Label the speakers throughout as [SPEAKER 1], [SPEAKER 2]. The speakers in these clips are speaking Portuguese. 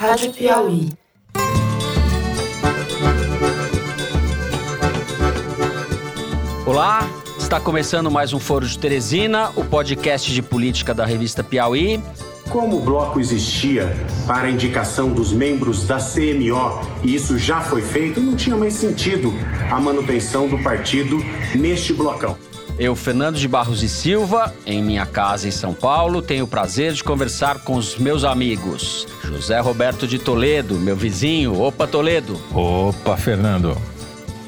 [SPEAKER 1] Rádio Piauí.
[SPEAKER 2] Olá, está começando mais um Foro de Teresina, o podcast de política da revista Piauí.
[SPEAKER 3] Como o bloco existia para a indicação dos membros da CMO e isso já foi feito, não tinha mais sentido a manutenção do partido neste blocão.
[SPEAKER 2] Eu, Fernando de Barros e Silva, em minha casa em São Paulo, tenho o prazer de conversar com os meus amigos. José Roberto de Toledo, meu vizinho. Opa, Toledo.
[SPEAKER 4] Opa, Fernando.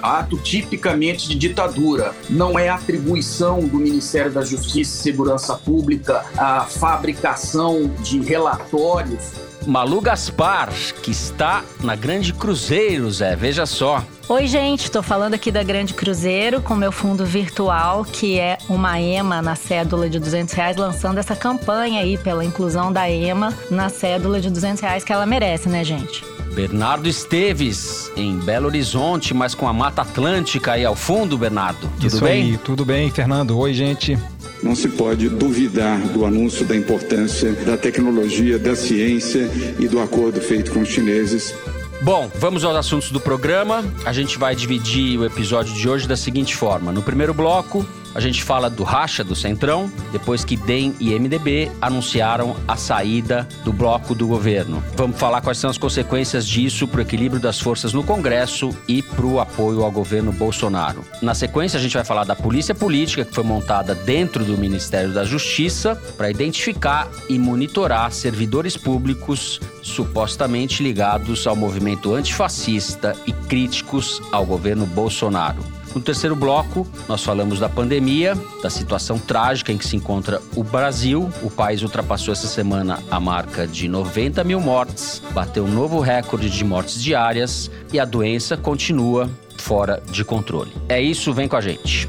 [SPEAKER 5] Ato tipicamente de ditadura. Não é atribuição do Ministério da Justiça e Segurança Pública a fabricação de relatórios
[SPEAKER 2] Malu Gaspar, que está na Grande Cruzeiro, Zé. Veja só.
[SPEAKER 6] Oi, gente, estou falando aqui da Grande Cruzeiro com meu fundo virtual, que é uma EMA na cédula de 200 reais, lançando essa campanha aí pela inclusão da EMA na cédula de 200 reais que ela merece, né, gente?
[SPEAKER 2] Bernardo Esteves, em Belo Horizonte, mas com a Mata Atlântica aí ao fundo, Bernardo. Tudo
[SPEAKER 4] Isso
[SPEAKER 2] bem?
[SPEAKER 4] Aí, tudo bem, Fernando. Oi, gente.
[SPEAKER 7] Não se pode duvidar do anúncio da importância da tecnologia, da ciência e do acordo feito com os chineses
[SPEAKER 2] Bom, vamos aos assuntos do programa. A gente vai dividir o episódio de hoje da seguinte forma: no primeiro bloco, a gente fala do racha do Centrão, depois que DEM e MDB anunciaram a saída do bloco do governo. Vamos falar quais são as consequências disso para o equilíbrio das forças no Congresso e para o apoio ao governo Bolsonaro. Na sequência, a gente vai falar da polícia política que foi montada dentro do Ministério da Justiça para identificar e monitorar servidores públicos supostamente ligados ao movimento antifascista e críticos ao governo Bolsonaro. No terceiro bloco, nós falamos da pandemia, da situação trágica em que se encontra o Brasil. O país ultrapassou essa semana a marca de 90 mil mortes, bateu um novo recorde de mortes diárias e a doença continua fora de controle. É isso, vem com a gente.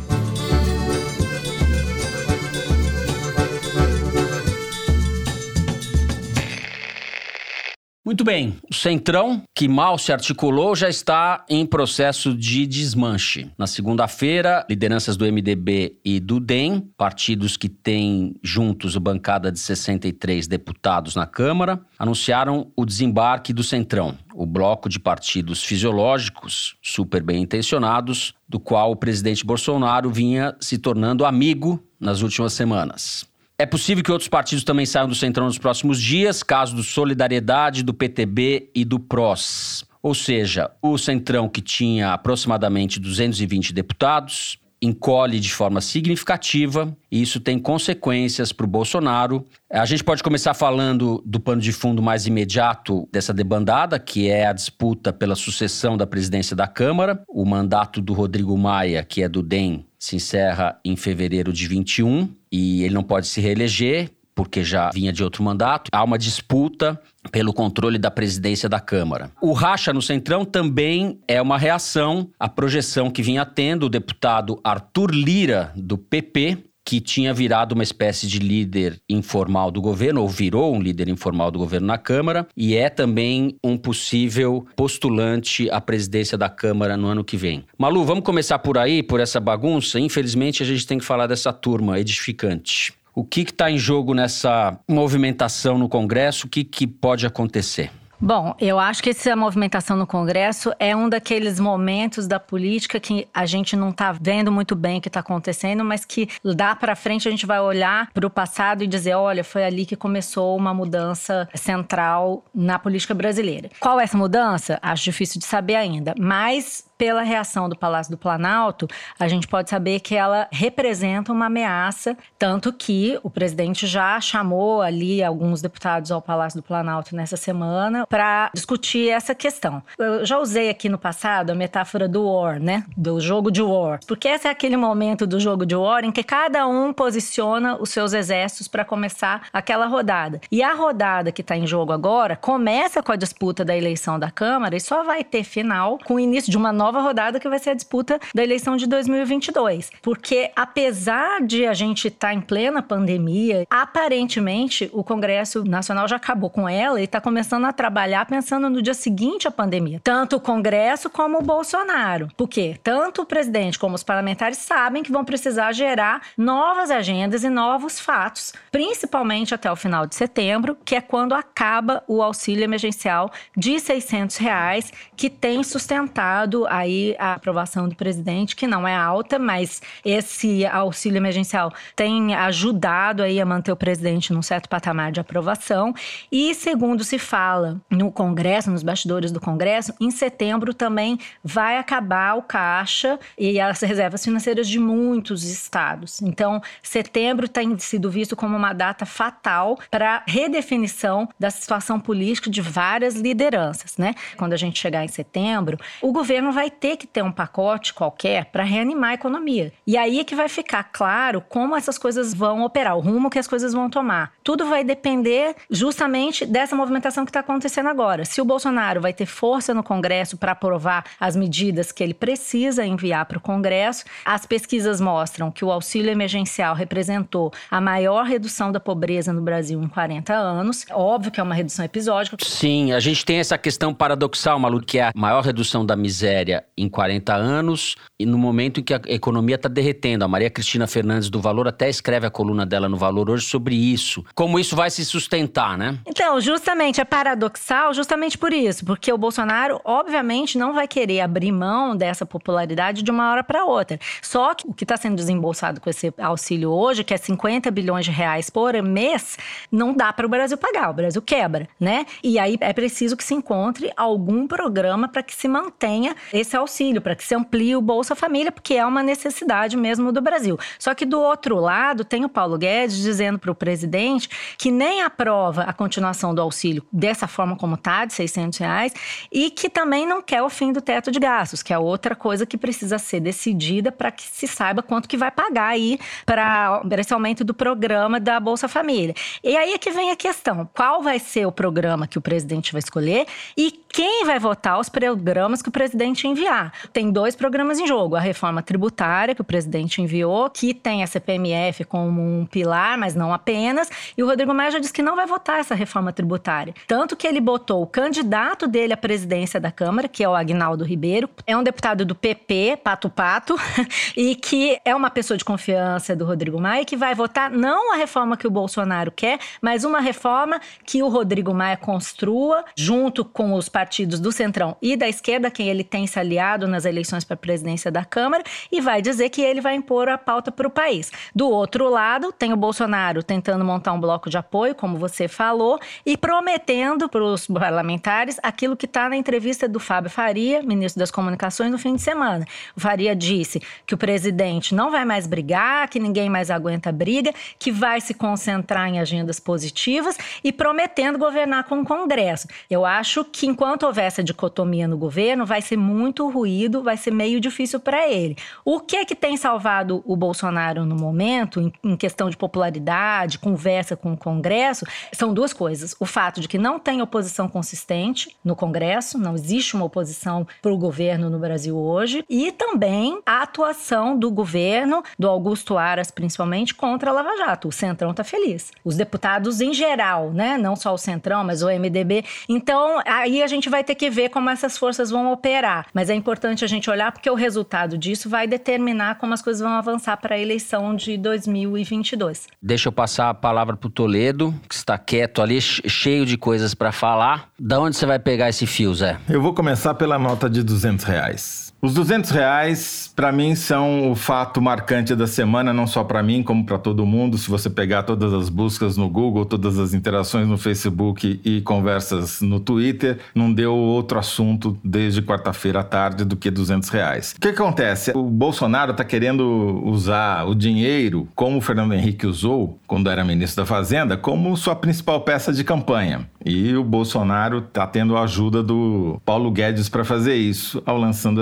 [SPEAKER 2] Muito bem, o Centrão, que mal se articulou, já está em processo de desmanche. Na segunda-feira, lideranças do MDB e do DEM, partidos que têm juntos bancada de 63 deputados na Câmara, anunciaram o desembarque do Centrão, o bloco de partidos fisiológicos, super bem intencionados, do qual o presidente Bolsonaro vinha se tornando amigo nas últimas semanas. É possível que outros partidos também saiam do Centrão nos próximos dias, caso do Solidariedade, do PTB e do PROS. Ou seja, o Centrão, que tinha aproximadamente 220 deputados, encolhe de forma significativa e isso tem consequências para o Bolsonaro. A gente pode começar falando do pano de fundo mais imediato dessa debandada, que é a disputa pela sucessão da presidência da Câmara. O mandato do Rodrigo Maia, que é do DEM, se encerra em fevereiro de 21 e ele não pode se reeleger porque já vinha de outro mandato. Há uma disputa pelo controle da presidência da Câmara. O racha no Centrão também é uma reação à projeção que vinha tendo o deputado Arthur Lira, do PP, que tinha virado uma espécie de líder informal do governo, ou virou um líder informal do governo na Câmara, e é também um possível postulante à presidência da Câmara no ano que vem. Malu, vamos começar por aí, por essa bagunça? Infelizmente, a gente tem que falar dessa turma edificante. O que está em jogo nessa movimentação no Congresso? O que, que pode acontecer?
[SPEAKER 6] Bom, eu acho que essa movimentação no Congresso é um daqueles momentos da política que a gente não está vendo muito bem o que está acontecendo, mas que dá para frente a gente vai olhar para o passado e dizer, olha, foi ali que começou uma mudança central na política brasileira. Qual é essa mudança? Acho difícil de saber ainda, mas pela reação do Palácio do Planalto, a gente pode saber que ela representa uma ameaça, tanto que o presidente já chamou ali alguns deputados ao Palácio do Planalto nessa semana para discutir essa questão. Eu já usei aqui no passado a metáfora do war, né? Do jogo de war. Porque esse é aquele momento do jogo de war em que cada um posiciona os seus exércitos para começar aquela rodada. E a rodada que está em jogo agora começa com a disputa da eleição da Câmara e só vai ter final com o início de uma nova nova rodada que vai ser a disputa da eleição de 2022. Porque apesar de a gente estar tá em plena pandemia, aparentemente o Congresso Nacional já acabou com ela e está começando a trabalhar pensando no dia seguinte à pandemia. Tanto o Congresso como o Bolsonaro. Porque tanto o presidente como os parlamentares sabem que vão precisar gerar novas agendas e novos fatos, principalmente até o final de setembro, que é quando acaba o auxílio emergencial de 600 reais, que tem sustentado aí a aprovação do presidente, que não é alta, mas esse auxílio emergencial tem ajudado aí a manter o presidente num certo patamar de aprovação. E segundo se fala no Congresso, nos bastidores do Congresso, em setembro também vai acabar o caixa e as reservas financeiras de muitos estados. Então, setembro tem sido visto como uma data fatal para redefinição da situação política de várias lideranças, né? Quando a gente chegar em setembro, o governo vai ter que ter um pacote qualquer para reanimar a economia. E aí é que vai ficar claro como essas coisas vão operar, o rumo que as coisas vão tomar. Tudo vai depender justamente dessa movimentação que está acontecendo agora. Se o Bolsonaro vai ter força no Congresso para aprovar as medidas que ele precisa enviar para o Congresso, as pesquisas mostram que o auxílio emergencial representou a maior redução da pobreza no Brasil em 40 anos. Óbvio que é uma redução episódica.
[SPEAKER 2] Sim, a gente tem essa questão paradoxal, Malu, que é a maior redução da miséria em 40 anos e no momento em que a economia está derretendo. A Maria Cristina Fernandes do Valor até escreve a coluna dela no Valor hoje sobre isso. Como isso vai se sustentar, né?
[SPEAKER 6] Então, justamente é paradoxal justamente por isso, porque o Bolsonaro, obviamente, não vai querer abrir mão dessa popularidade de uma hora para outra. Só que o que está sendo desembolsado com esse auxílio hoje, que é 50 bilhões de reais por mês, não dá para o Brasil pagar. O Brasil quebra, né? E aí é preciso que se encontre algum programa para que se mantenha esse auxílio, para que se amplie o Bolsa Família, porque é uma necessidade mesmo do Brasil. Só que do outro lado, tem o Paulo Guedes dizendo para o presidente que nem aprova a continuação do auxílio dessa forma como está, de 600 reais, e que também não quer o fim do teto de gastos, que é outra coisa que precisa ser decidida para que se saiba quanto que vai pagar aí para esse aumento do programa da Bolsa Família. E aí é que vem a questão: qual vai ser o programa que o presidente vai escolher e quem vai votar os programas que o presidente enviar? Tem dois programas em jogo: a reforma tributária, que o presidente enviou, que tem a CPMF como um pilar, mas não apenas, e o Rodrigo Maia já disse que não vai votar essa reforma tributária. Tanto que ele botou o candidato dele à presidência da Câmara, que é o Agnaldo Ribeiro, é um deputado do PP, Pato Pato, e que é uma pessoa de confiança do Rodrigo Maia, que vai votar não a reforma que o Bolsonaro quer, mas uma reforma que o Rodrigo Maia construa junto com os partidos do Centrão e da esquerda, quem ele tem se aliado nas eleições para a presidência da Câmara, e vai dizer que ele vai impor a pauta para o país. Do outro lado, tem o Bolsonaro tentando montar um bloco de apoio, como você falou, e prometendo para os parlamentares aquilo que está na entrevista do Fábio Faria, ministro das Comunicações, no fim de semana. O Faria disse que o presidente não vai mais brigar, que ninguém mais aguenta briga, que vai se concentrar em agendas positivas e prometendo governar com o Congresso. Eu acho que enquanto houver essa dicotomia no governo, vai ser muito ruído, vai ser meio difícil para ele. O que é que tem salvado o Bolsonaro no momento, em, em questão de popularidade, conversa com o Congresso, são duas coisas. O fato de que não tem oposição consistente no Congresso, não existe uma oposição para o governo no Brasil hoje, e também a atuação do governo, do Augusto Aras principalmente, contra a Lava Jato. O Centrão está feliz. Os deputados em geral, né? Não só o Centrão, mas o MDB. Então, aí a gente vai ter que ver como essas forças vão operar. Mas é importante a gente olhar porque o resultado disso vai determinar como as coisas vão avançar para a eleição de 2022.
[SPEAKER 2] Deixa eu passar a palavra para o Toledo, que está quieto ali, cheio de coisas para falar. Da onde você vai pegar esse fio, Zé?
[SPEAKER 4] Eu vou começar pela nota de 200 reais. Os 200 reais, para mim, são o fato marcante da semana, não só para mim, como para todo mundo. Se você pegar todas as buscas no Google, todas as interações no Facebook e conversas no Twitter, não deu outro assunto desde quarta-feira à tarde do que 200 reais. O que acontece? O Bolsonaro está querendo usar o dinheiro, como o Fernando Henrique usou quando era ministro da Fazenda, como sua principal peça de campanha. E o Bolsonaro está tendo a ajuda do Paulo Guedes para fazer isso, ao lançando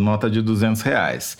[SPEAKER 4] nota de 200 reais.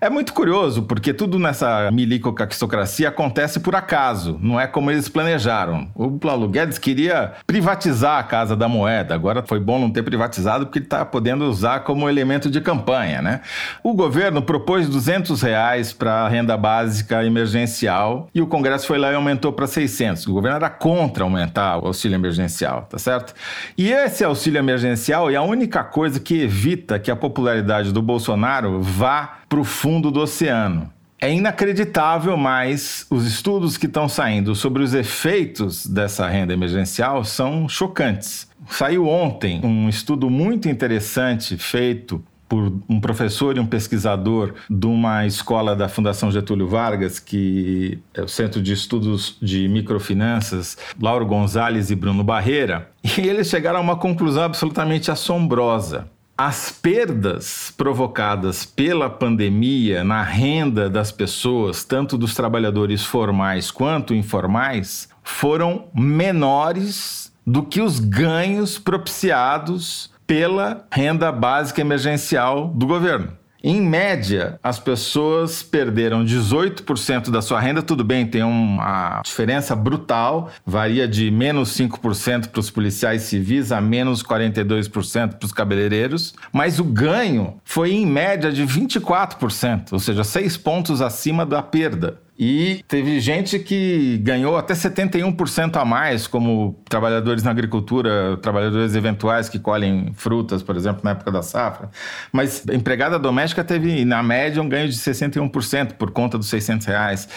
[SPEAKER 4] É muito curioso, porque tudo nessa milicocaxocracia acontece por acaso, não é como eles planejaram. O Paulo Guedes queria privatizar a Casa da Moeda, agora foi foi bom não ter privatizado porque ele está podendo usar como elemento de campanha, né? O governo propôs 200 reais para a renda básica emergencial e o Congresso foi lá e aumentou para 600. O governo era contra aumentar o auxílio emergencial, tá certo? E esse auxílio emergencial é a única coisa que evita que a popularidade do Bolsonaro vá para o fundo do oceano. É inacreditável, mas os estudos que estão saindo sobre os efeitos dessa renda emergencial são chocantes. Saiu ontem um estudo muito interessante feito por um professor e um pesquisador de uma escola da Fundação Getúlio Vargas, que é o Centro de Estudos de Microfinanças, Lauro Gonzalez e Bruno Barreira, e eles chegaram a uma conclusão absolutamente assombrosa as perdas provocadas pela pandemia na renda das pessoas, tanto dos trabalhadores formais quanto informais, foram menores do que os ganhos propiciados pela renda básica emergencial do governo. Em média, as pessoas perderam 18% da sua renda. Tudo bem, tem uma diferença brutal, varia de menos 5% para os policiais civis a menos 42% para os cabeleireiros, mas o ganho foi em média de 24%, ou seja, 6 pontos acima da perda. E teve gente que ganhou até 71% a mais, como trabalhadores na agricultura, trabalhadores eventuais que colhem frutas, por exemplo, na época da safra. Mas empregada doméstica teve, na média, um ganho de 61% por conta dos 600 reais.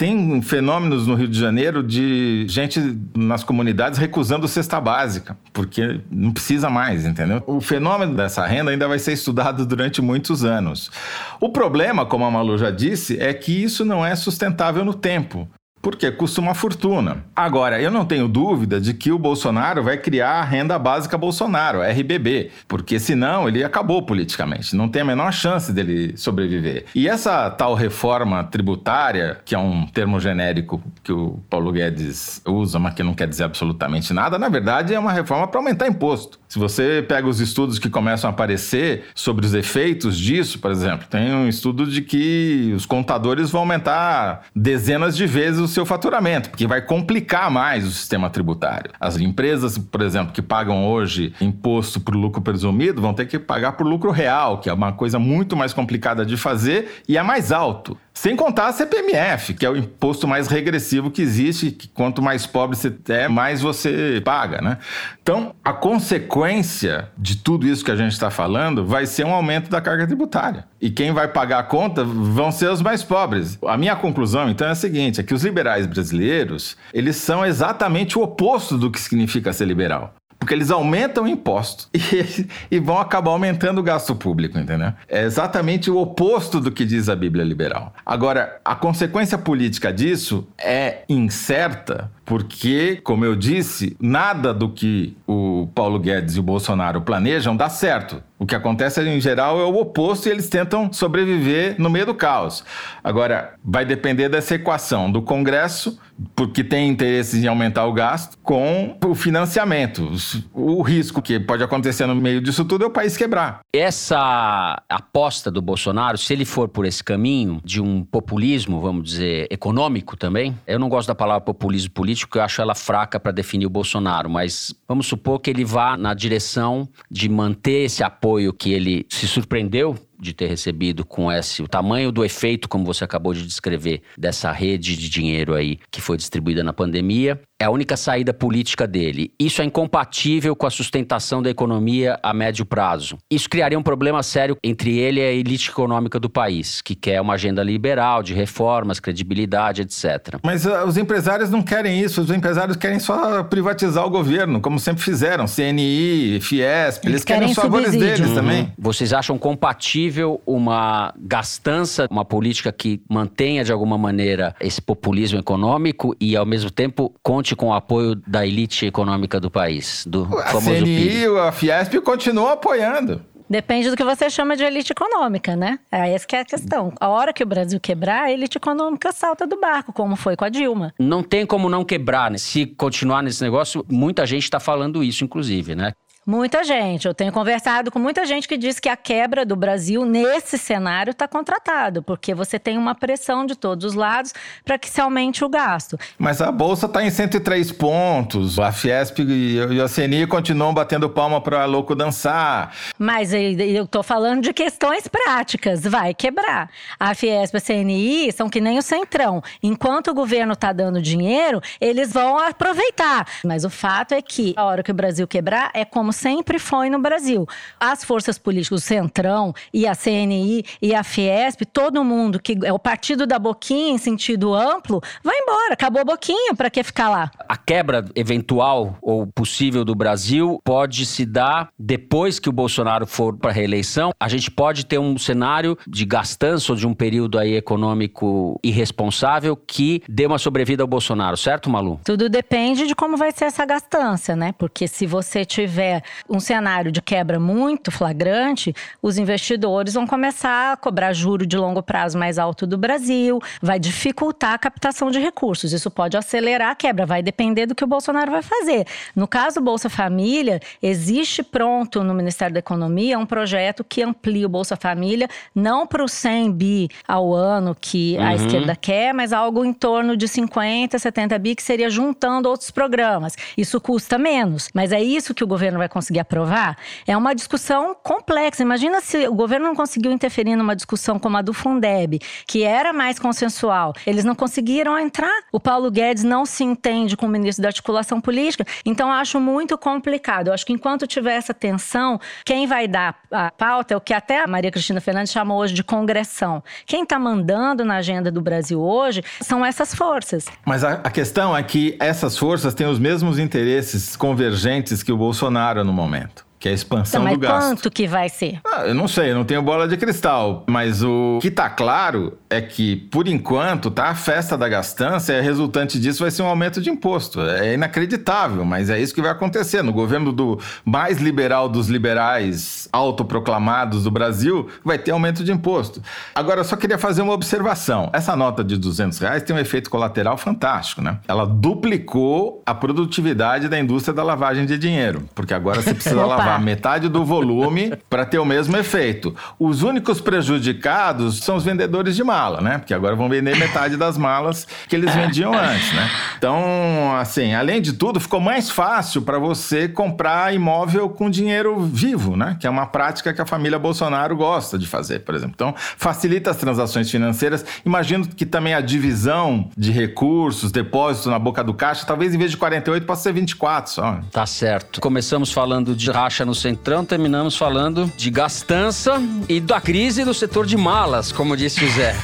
[SPEAKER 4] Tem fenômenos no Rio de Janeiro de gente nas comunidades recusando cesta básica, porque não precisa mais, entendeu? O fenômeno dessa renda ainda vai ser estudado durante muitos anos. O problema, como a Malu já disse, é que isso não é sustentável no tempo porque custa uma fortuna. Agora, eu não tenho dúvida de que o Bolsonaro vai criar a renda básica Bolsonaro, RBB, porque senão ele acabou politicamente, não tem a menor chance dele sobreviver. E essa tal reforma tributária, que é um termo genérico que o Paulo Guedes usa, mas que não quer dizer absolutamente nada, na verdade é uma reforma para aumentar imposto. Se você pega os estudos que começam a aparecer sobre os efeitos disso, por exemplo, tem um estudo de que os contadores vão aumentar dezenas de vezes seu faturamento, porque vai complicar mais o sistema tributário. As empresas, por exemplo, que pagam hoje imposto por lucro presumido, vão ter que pagar por lucro real, que é uma coisa muito mais complicada de fazer e é mais alto. Sem contar a CPMF, que é o imposto mais regressivo que existe, que quanto mais pobre você é, mais você paga, né? Então, a consequência de tudo isso que a gente está falando vai ser um aumento da carga tributária. E quem vai pagar a conta vão ser os mais pobres. A minha conclusão, então, é a seguinte, é que os liberais brasileiros, eles são exatamente o oposto do que significa ser liberal. Porque eles aumentam o imposto e, e, vão acabar aumentando o gasto público, entendeu? É exatamente o oposto do que diz a Bíblia liberal. Agora, a consequência política disso é incerta, porque, como eu disse, nada do que o Paulo Guedes e o Bolsonaro planejam dá certo. O que acontece em geral é o oposto e eles tentam sobreviver no meio do caos. Agora, vai depender dessa equação do Congresso, porque tem interesse em aumentar o gasto, com o financiamento. O risco que pode acontecer no meio disso tudo é o país quebrar.
[SPEAKER 2] Essa aposta do Bolsonaro, se ele for por esse caminho de um populismo, vamos dizer, econômico também, eu não gosto da palavra populismo político, porque eu acho ela fraca para definir o Bolsonaro, mas vamos supor que ele vá na direção de manter esse apoio que ele se surpreendeu de ter recebido com esse o tamanho do efeito, como você acabou de descrever, dessa rede de dinheiro aí que foi distribuída na pandemia, é a única saída política dele. Isso é incompatível com a sustentação da economia a médio prazo. Isso criaria um problema sério entre ele e a elite econômica do país, que quer uma agenda liberal, de reformas, credibilidade, etc.
[SPEAKER 4] Mas uh, os empresários não querem isso, os empresários querem só privatizar o governo, como sempre fizeram, CNI, Fiesp, eles, eles querem, querem os favores deles uhum. também.
[SPEAKER 2] Vocês acham compatível uma gastança, uma política que mantenha de alguma maneira esse populismo econômico e ao mesmo tempo conte com o apoio da elite econômica do país, do
[SPEAKER 4] a famoso CNI, PIB. a Fiesp continuam apoiando.
[SPEAKER 6] Depende do que você chama de elite econômica, né? É essa que é a questão. A hora que o Brasil quebrar, a elite econômica salta do barco, como foi com a Dilma.
[SPEAKER 2] Não tem como não quebrar, né? Se continuar nesse negócio, muita gente está falando isso, inclusive, né?
[SPEAKER 6] Muita gente. Eu tenho conversado com muita gente que diz que a quebra do Brasil nesse cenário está contratado, porque você tem uma pressão de todos os lados para que se aumente o gasto.
[SPEAKER 4] Mas a bolsa está em 103 pontos. A Fiesp e a CNI continuam batendo palma para louco dançar.
[SPEAKER 6] Mas eu estou falando de questões práticas. Vai quebrar. A Fiesp e a CNI são que nem o Centrão. Enquanto o governo está dando dinheiro, eles vão aproveitar. Mas o fato é que a hora que o Brasil quebrar é como sempre foi no Brasil. As forças políticas, o Centrão e a CNI e a Fiesp, todo mundo que é o partido da Boquinha em sentido amplo, vai embora. Acabou a Boquinha, para que ficar lá?
[SPEAKER 2] A quebra eventual ou possível do Brasil pode se dar depois que o Bolsonaro for para a reeleição. A gente pode ter um cenário de gastança ou de um período aí econômico irresponsável que dê uma sobrevida ao Bolsonaro, certo, Malu?
[SPEAKER 6] Tudo depende de como vai ser essa gastança, né? Porque se você tiver um cenário de quebra muito flagrante, os investidores vão começar a cobrar juro de longo prazo mais alto do Brasil, vai dificultar a captação de recursos. Isso pode acelerar a quebra, vai depender do que o Bolsonaro vai fazer. No caso Bolsa Família, existe pronto no Ministério da Economia um projeto que amplia o Bolsa Família não para o 100 bi ao ano que uhum. a esquerda quer, mas algo em torno de 50, 70 bi que seria juntando outros programas. Isso custa menos, mas é isso que o governo vai conseguir aprovar? É uma discussão complexa. Imagina se o governo não conseguiu interferir numa discussão como a do Fundeb, que era mais consensual. Eles não conseguiram entrar. O Paulo Guedes não se entende com o ministro da articulação política. Então, acho muito complicado. Eu acho que enquanto tiver essa tensão, quem vai dar a pauta é o que até a Maria Cristina Fernandes chamou hoje de congressão. Quem está mandando na agenda do Brasil hoje são essas forças.
[SPEAKER 4] Mas a questão é que essas forças têm os mesmos interesses convergentes que o Bolsonaro no momento que é a expansão
[SPEAKER 6] então,
[SPEAKER 4] do gasto.
[SPEAKER 6] Mas quanto que vai ser?
[SPEAKER 4] Ah, eu não sei, eu não tenho bola de cristal, mas o que está claro é que, por enquanto, tá a festa da gastança e resultante disso vai ser um aumento de imposto. É inacreditável, mas é isso que vai acontecer. No governo do mais liberal dos liberais autoproclamados do Brasil, vai ter aumento de imposto. Agora, eu só queria fazer uma observação. Essa nota de 200 reais tem um efeito colateral fantástico, né? Ela duplicou a produtividade da indústria da lavagem de dinheiro, porque agora você precisa lavar levar metade do volume para ter o mesmo efeito. Os únicos prejudicados são os vendedores de mala, né? Porque agora vão vender metade das malas que eles vendiam antes, né? Então, assim, além de tudo, ficou mais fácil para você comprar imóvel com dinheiro vivo, né? Que é uma prática que a família Bolsonaro gosta de fazer, por exemplo. Então, facilita as transações financeiras. Imagino que também a divisão de recursos, depósitos na boca do caixa, talvez em vez de 48 possa ser 24 só.
[SPEAKER 2] Tá certo. Começamos falando de racha no Centrão, terminamos falando de gastança e da crise do setor de malas, como disse o Zé.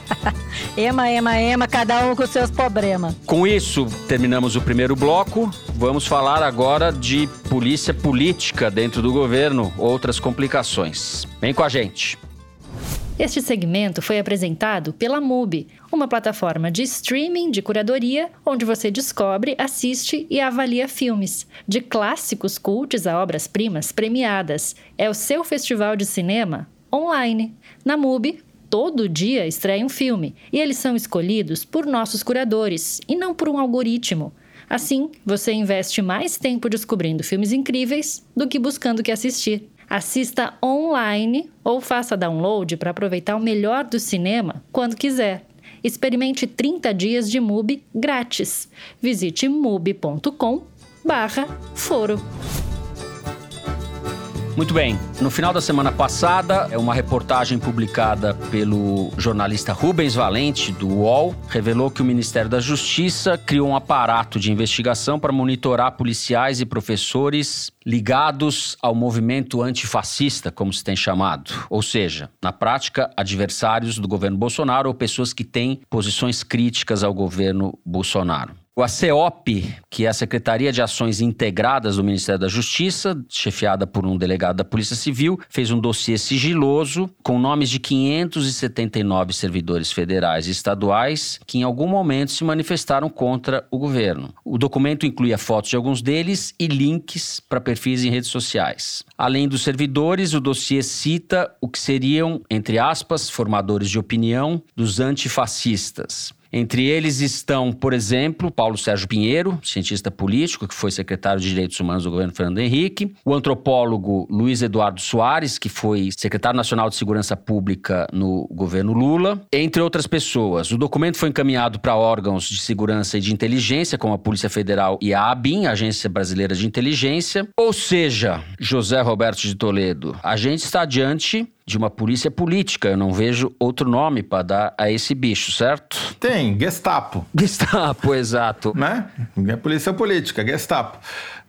[SPEAKER 6] ema, ema, ema, cada um com seus problemas.
[SPEAKER 2] Com isso, terminamos o primeiro bloco. Vamos falar agora de polícia política dentro do governo, outras complicações. Vem com a gente.
[SPEAKER 1] Este segmento foi apresentado pela MUBI, uma plataforma de streaming de curadoria onde você descobre, assiste e avalia filmes, de clássicos cultos a obras-primas premiadas. É o seu festival de cinema online. Na MUBI, todo dia estreia um filme e eles são escolhidos por nossos curadores e não por um algoritmo. Assim, você investe mais tempo descobrindo filmes incríveis do que buscando o que assistir. Assista online ou faça download para aproveitar o melhor do cinema quando quiser. Experimente 30 dias de MUBI grátis. Visite mubi.com/foro.
[SPEAKER 2] Muito bem. No final da semana passada, é uma reportagem publicada pelo jornalista Rubens Valente, do UOL, revelou que o Ministério da Justiça criou um aparato de investigação para monitorar policiais e professores ligados ao movimento antifascista, como se tem chamado. Ou seja, na prática, adversários do governo Bolsonaro ou pessoas que têm posições críticas ao governo Bolsonaro. O ACEOP, que é a Secretaria de Ações Integradas do Ministério da Justiça, chefiada por um delegado da Polícia Civil, fez um dossiê sigiloso com nomes de 579 servidores federais e estaduais que em algum momento se manifestaram contra o governo. O documento incluía fotos de alguns deles e links para perfis em redes sociais. Além dos servidores, o dossiê cita o que seriam, entre aspas, formadores de opinião dos antifascistas. Entre eles estão, por exemplo, Paulo Sérgio Pinheiro, cientista político, que foi secretário de Direitos Humanos do governo Fernando Henrique, o antropólogo Luiz Eduardo Soares, que foi secretário nacional de Segurança Pública no governo Lula, entre outras pessoas. O documento foi encaminhado para órgãos de segurança e de inteligência, como a Polícia Federal e a ABIN, Agência Brasileira de Inteligência. Ou seja, José Roberto de Toledo, a gente está diante de uma polícia política. Eu não vejo outro nome para dar a esse bicho, certo?
[SPEAKER 4] Tem, Gestapo.
[SPEAKER 2] Gestapo, exato.
[SPEAKER 4] Né? É polícia política, Gestapo.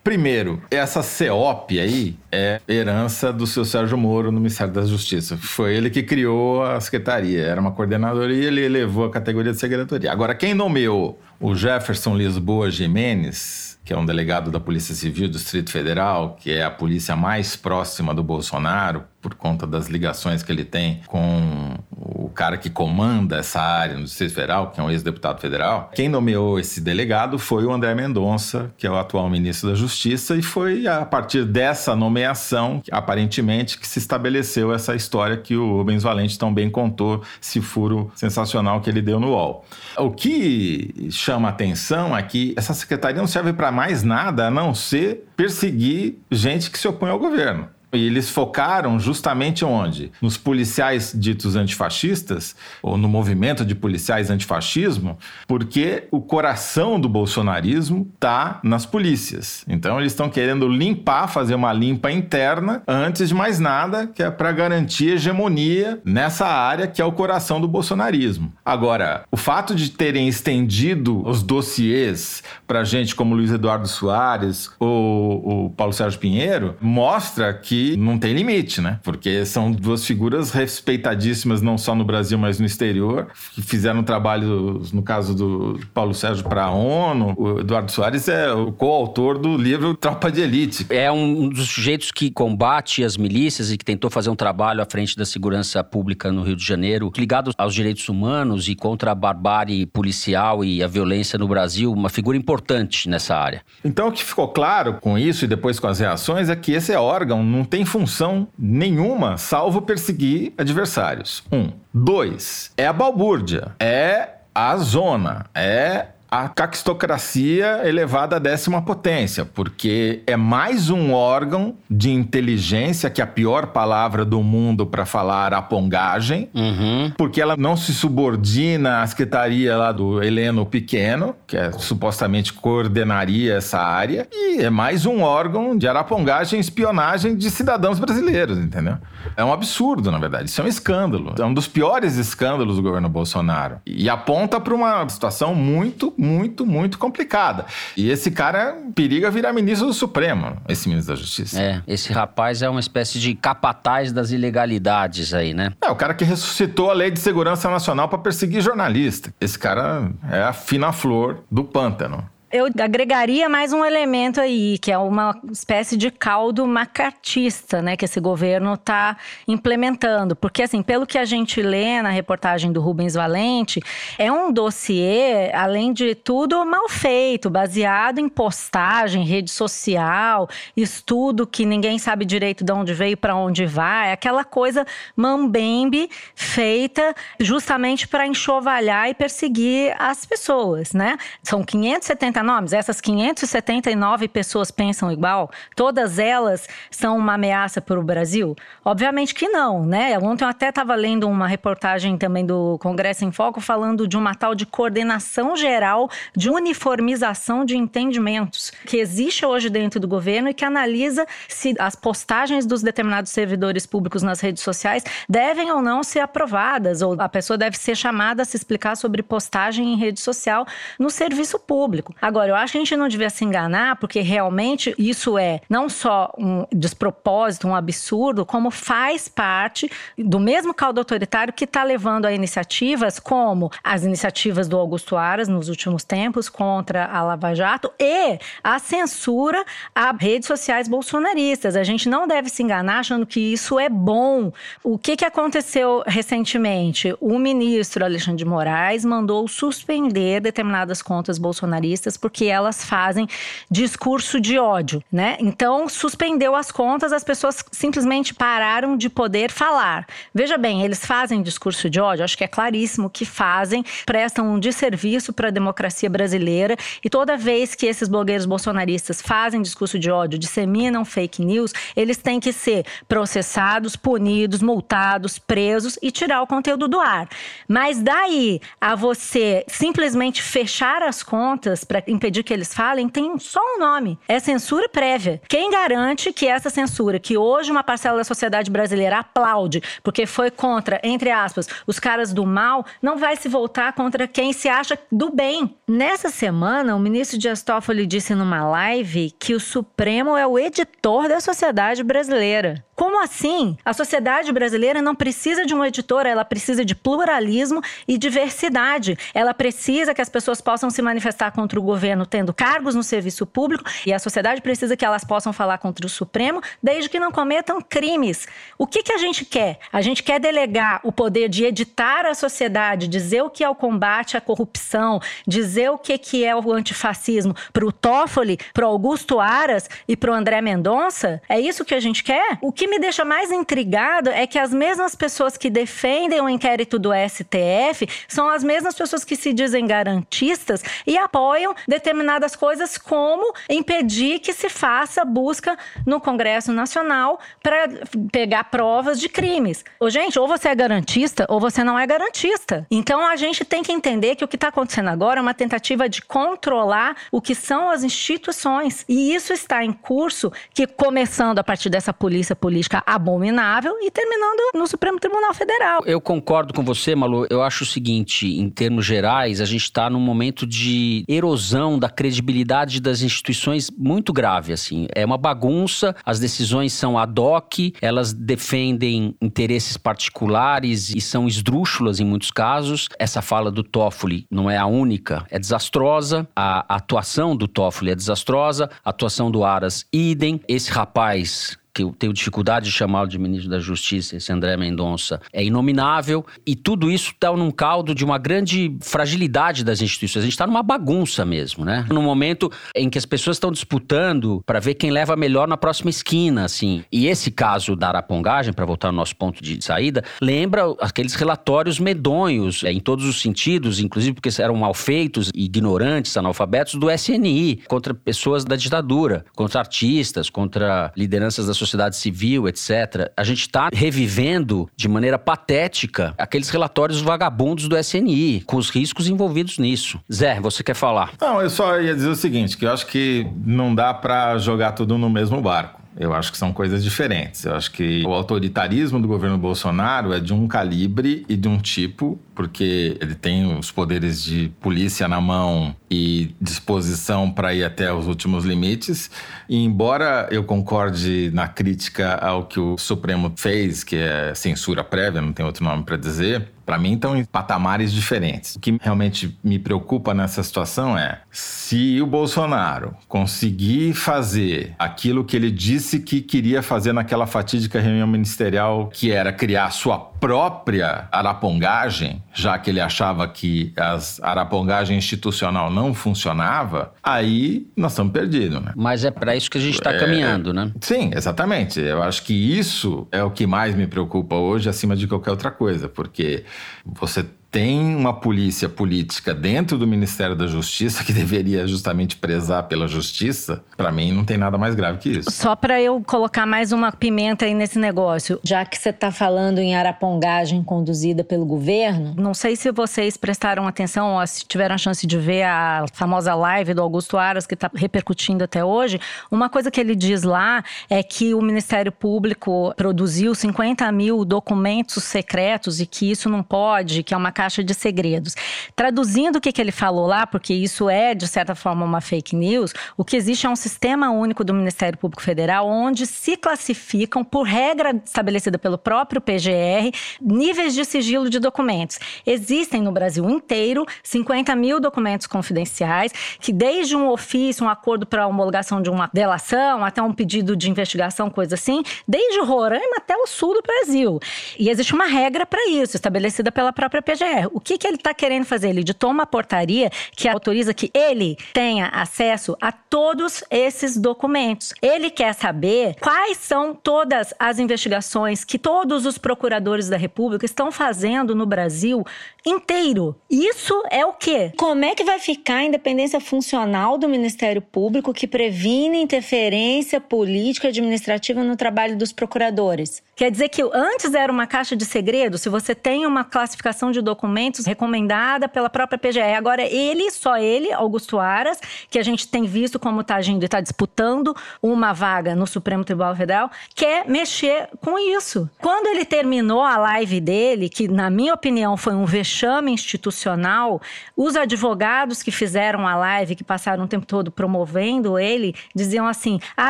[SPEAKER 4] Primeiro, essa CEOP aí é herança do seu Sérgio Moro no Ministério da Justiça. Foi ele que criou a secretaria. Era uma coordenadoria, ele elevou a categoria de secretaria. Agora, quem nomeou o Jefferson Lisboa Jimenez, que é um delegado da Polícia Civil do Distrito Federal, que é a polícia mais próxima do Bolsonaro, por conta das ligações que ele tem com o cara que comanda essa área no Distrito Federal, que é um ex-deputado federal. Quem nomeou esse delegado foi o André Mendonça, que é o atual ministro da Justiça, e foi a partir dessa nomeação, aparentemente, que se estabeleceu essa história que o Rubens Valente tão bem contou, esse furo sensacional que ele deu no UOL. O que chama atenção é que essa secretaria não serve para mais nada a não ser perseguir gente que se opõe ao governo. E eles focaram justamente onde? Nos policiais ditos antifascistas, ou no movimento de policiais antifascismo, porque o coração do bolsonarismo está nas polícias. Então eles estão querendo limpar, fazer uma limpa interna, antes de mais nada, que é para garantir hegemonia nessa área que é o coração do bolsonarismo. Agora, o fato de terem estendido os dossiês para gente como Luiz Eduardo Soares ou o Paulo Sérgio Pinheiro mostra que não tem limite, né? Porque são duas figuras respeitadíssimas não só no Brasil, mas no exterior, que fizeram trabalho, no caso do Paulo Sérgio, para a ONU. O Eduardo Soares é o coautor do livro Tropa de Elite.
[SPEAKER 2] É um dos sujeitos que combate as milícias e que tentou fazer um trabalho à frente da segurança pública no Rio de Janeiro, ligado aos direitos humanos e contra a barbárie policial e a violência no Brasil, uma figura importante nessa área.
[SPEAKER 4] Então, o que ficou claro com isso e depois com as reações é que esse órgão não tem função nenhuma salvo perseguir adversários. Um. Dois. É a balbúrdia. É a zona. É a caquistocracia elevada à décima potência, porque é mais um órgão de inteligência, que é a pior palavra do mundo para falar a pongagem,
[SPEAKER 2] uhum.
[SPEAKER 4] porque ela não se subordina à secretaria lá do Heleno Pequeno, que é, supostamente coordenaria essa área, e é mais um órgão de arapongagem e espionagem de cidadãos brasileiros, entendeu? É um absurdo, na verdade. Isso é um escândalo. É um dos piores escândalos do governo Bolsonaro. E aponta para uma situação muito, muito, muito complicada. E esse cara periga virar ministro do Supremo, esse ministro da Justiça.
[SPEAKER 2] É, esse rapaz é uma espécie de capataz das ilegalidades aí, né?
[SPEAKER 4] É, o cara que ressuscitou a Lei de Segurança Nacional para perseguir jornalista. Esse cara é a fina flor do pântano
[SPEAKER 6] eu agregaria mais um elemento aí, que é uma espécie de caldo macartista, né, que esse governo está implementando. Porque, assim, pelo que a gente lê na reportagem do Rubens Valente, é um dossiê, além de tudo, mal feito, baseado em postagem, rede social, estudo que ninguém sabe direito de onde veio para onde vai, aquela coisa mambembe feita justamente para enxovalhar e perseguir as pessoas, né? São 570 Essas 579 pessoas pensam igual? Todas elas são uma ameaça para o Brasil? Obviamente que não, né? Ontem eu até estava lendo uma reportagem também do Congresso em Foco falando de uma tal de coordenação geral de uniformização de entendimentos que existe hoje dentro do governo e que analisa se as postagens dos determinados servidores públicos nas redes sociais devem ou não ser aprovadas, ou a pessoa deve ser chamada a se explicar sobre postagem em rede social no serviço público. Eu acho que a gente não devia se enganar, porque realmente isso é não só um despropósito, um absurdo, como faz parte do mesmo caldo autoritário que está levando a iniciativas como as iniciativas do Augusto Aras nos últimos tempos contra a Lava Jato e a censura a redes sociais bolsonaristas. A gente não deve se enganar achando que isso é bom. O que, que aconteceu recentemente? O ministro Alexandre de Moraes mandou suspender determinadas contas bolsonaristas porque elas fazem discurso de ódio, né? Então suspendeu as contas, as pessoas simplesmente pararam de poder falar. Veja bem, eles fazem discurso de ódio, acho que é claríssimo que fazem, prestam um desserviço para a democracia brasileira e toda vez que esses blogueiros bolsonaristas fazem discurso de ódio, disseminam fake news, eles têm que ser processados, punidos, multados, presos e tirar o conteúdo do ar. Mas daí a você simplesmente fechar as contas para impedir que eles falem, tem só um nome: é censura prévia. Quem garante que essa censura, que hoje uma parcela da sociedade brasileira aplaude, porque foi contra, entre aspas, os caras do mal, não vai se voltar contra quem se acha do bem? Nessa semana, o ministro Dias Toffoli disse numa live que o Supremo é o editor da sociedade brasileira. Como assim? A sociedade brasileira não precisa de um editor, ela precisa de pluralismo e diversidade. Ela precisa que as pessoas possam se manifestar contra o governo tendo cargos no serviço público e a sociedade precisa que elas possam falar contra o Supremo desde que não cometam crimes. O que, que a gente quer? A gente quer delegar o poder de editar a sociedade, dizer o que é o combate à corrupção, dizer o que, que é o antifascismo para o Toffoli, para Augusto Aras e para o André Mendonça? É isso que a gente quer? O que me deixa mais intrigado é que as mesmas pessoas que defendem o inquérito do STF são as mesmas pessoas que se dizem garantistas e apoiam determinadas coisas, como impedir que se faça busca no Congresso Nacional para pegar provas de crimes. Ô, gente, ou você é garantista ou você não é garantista. Então a gente tem que entender que o que está acontecendo agora é uma tentativa de controlar o que são as instituições. E isso está em curso, que começando a partir dessa polícia política política abominável e terminando no Supremo Tribunal Federal.
[SPEAKER 2] Eu concordo com você, Malu. Eu acho o seguinte, em termos gerais, a gente está num momento de erosão da credibilidade das instituições muito grave, assim. É uma bagunça, as decisões são ad hoc, elas defendem interesses particulares e são esdrúxulas em muitos casos. Essa fala do Toffoli não é a única, é desastrosa. A atuação do Toffoli é desastrosa, a atuação do Aras, idem. Esse rapaz que eu tenho dificuldade de chamá-lo de ministro da Justiça, esse André Mendonça, é inominável. E tudo isso está num caldo de uma grande fragilidade das instituições. A gente está numa bagunça mesmo, né? Num momento em que as pessoas estão disputando para ver quem leva melhor na próxima esquina, assim. E esse caso da arapongagem, para voltar ao nosso ponto de saída, lembra aqueles relatórios medonhos, é, em todos os sentidos, inclusive porque eram mal feitos, ignorantes, analfabetos, do SNI, contra pessoas da ditadura, contra artistas, contra lideranças da sociedade civil, etc. A gente está revivendo de maneira patética aqueles relatórios vagabundos do SNI, com os riscos envolvidos nisso. Zé, você quer falar?
[SPEAKER 4] Não, eu só ia dizer o seguinte, que eu acho que não dá para jogar tudo no mesmo barco. Eu acho que são coisas diferentes. Eu acho que o autoritarismo do governo Bolsonaro é de um calibre e de um tipo, porque ele tem os poderes de polícia na mão e disposição para ir até os últimos limites. E embora eu concorde na crítica ao que o Supremo fez, que é censura prévia, não tem outro nome para dizer, para mim estão em patamares diferentes. O que realmente me preocupa nessa situação é se o Bolsonaro conseguir fazer aquilo que ele disse que queria fazer naquela fatídica reunião ministerial, que era criar sua própria arapongagem, já que ele achava que as arapongagem institucional não funcionava, aí nós estamos perdidos, né?
[SPEAKER 2] Mas é para isso que a gente está é, caminhando, né?
[SPEAKER 4] Sim, exatamente. Eu acho que isso é o que mais me preocupa hoje, acima de qualquer outra coisa, porque você tem uma polícia política dentro do Ministério da Justiça que deveria justamente prezar pela justiça, para mim não tem nada mais grave que isso.
[SPEAKER 6] Só para eu colocar mais uma pimenta aí nesse negócio, já que você está falando em arapongagem conduzida pelo governo, não sei se vocês prestaram atenção ou se tiveram a chance de ver a famosa live do Augusto Aras que está repercutindo até hoje. Uma coisa que ele diz lá é que o Ministério Público produziu 50 mil documentos secretos e que isso não pode, que é uma caixa de segredos. Traduzindo o que, que ele falou lá, porque isso é, de certa forma, uma fake news, o que existe é um sistema único do Ministério Público Federal onde se classificam, por regra estabelecida pelo próprio PGR, níveis de sigilo de documentos. Existem no Brasil inteiro 50 mil documentos confidenciais, que desde um ofício, um acordo para homologação de uma delação, até um pedido de investigação, coisa assim, desde Roraima até o sul do Brasil. E existe uma regra para isso, estabelecida pela própria PGR é o que, que ele está querendo fazer. Ele editou uma portaria que autoriza que ele tenha acesso a todos esses documentos. Ele quer saber quais são todas as investigações que todos os procuradores da República estão fazendo no Brasil inteiro. Isso é o quê? Como é que vai ficar a independência funcional do Ministério Público que previne interferência política administrativa no trabalho dos procuradores? Quer dizer que antes era uma caixa de segredo, se você tem uma classificação de documentos recomendada pela própria PGE. Agora, ele, só ele, Augusto Aras, que a gente tem visto como está agindo e está disputando uma vaga no Supremo Tribunal Federal, quer mexer com isso. Quando ele terminou a live dele, que na minha opinião foi um vexame institucional, os advogados que fizeram a live, que passaram o tempo todo promovendo ele, diziam assim: a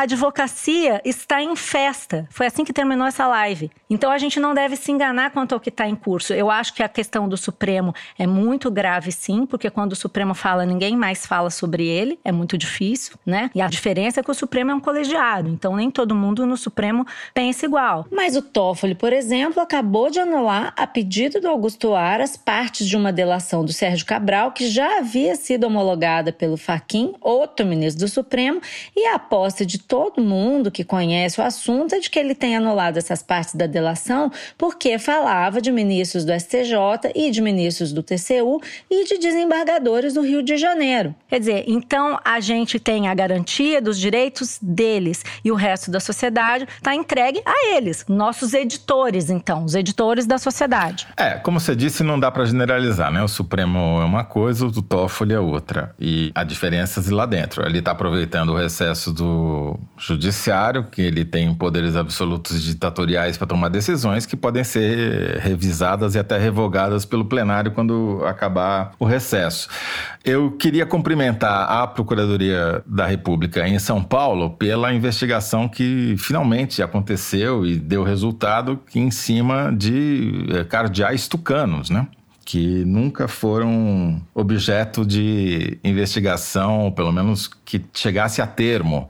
[SPEAKER 6] advocacia está em festa. Foi assim que terminou essa live. Então a gente não deve se enganar quanto ao que está em curso. Eu acho que a questão do Supremo é muito grave, sim, porque quando o Supremo fala, ninguém mais fala sobre ele. É muito difícil, né? E a diferença é que o Supremo é um colegiado, então nem todo mundo no Supremo pensa igual. Mas o Toffoli, por exemplo, acabou de anular, a pedido do Augusto Aras, partes de uma delação do Sérgio Cabral, que já havia sido homologada pelo Faquim, outro ministro do Supremo, e a aposta de todo mundo que conhece o assunto é de que ele tem anulado essas partes da delação porque falava de ministros do STJ e de ministros do TCU e de desembargadores do Rio de Janeiro. Quer dizer, então a gente tem a garantia dos direitos deles e o resto da sociedade está entregue a eles, nossos editores, então, os editores da sociedade.
[SPEAKER 4] É, como você disse, não dá para generalizar, né? O Supremo é uma coisa, o Toffoli é outra. E há diferenças lá dentro. Ele está aproveitando o recesso do judiciário, que ele tem poderes absolutos ditatoriais para tomar decisões que podem ser revisadas e até revogadas pelo plenário quando acabar o recesso. Eu queria cumprimentar a Procuradoria da República em São Paulo pela investigação que finalmente aconteceu e deu resultado em cima de eh, cardeais tucanos, né? que nunca foram objeto de investigação, pelo menos que chegasse a termo,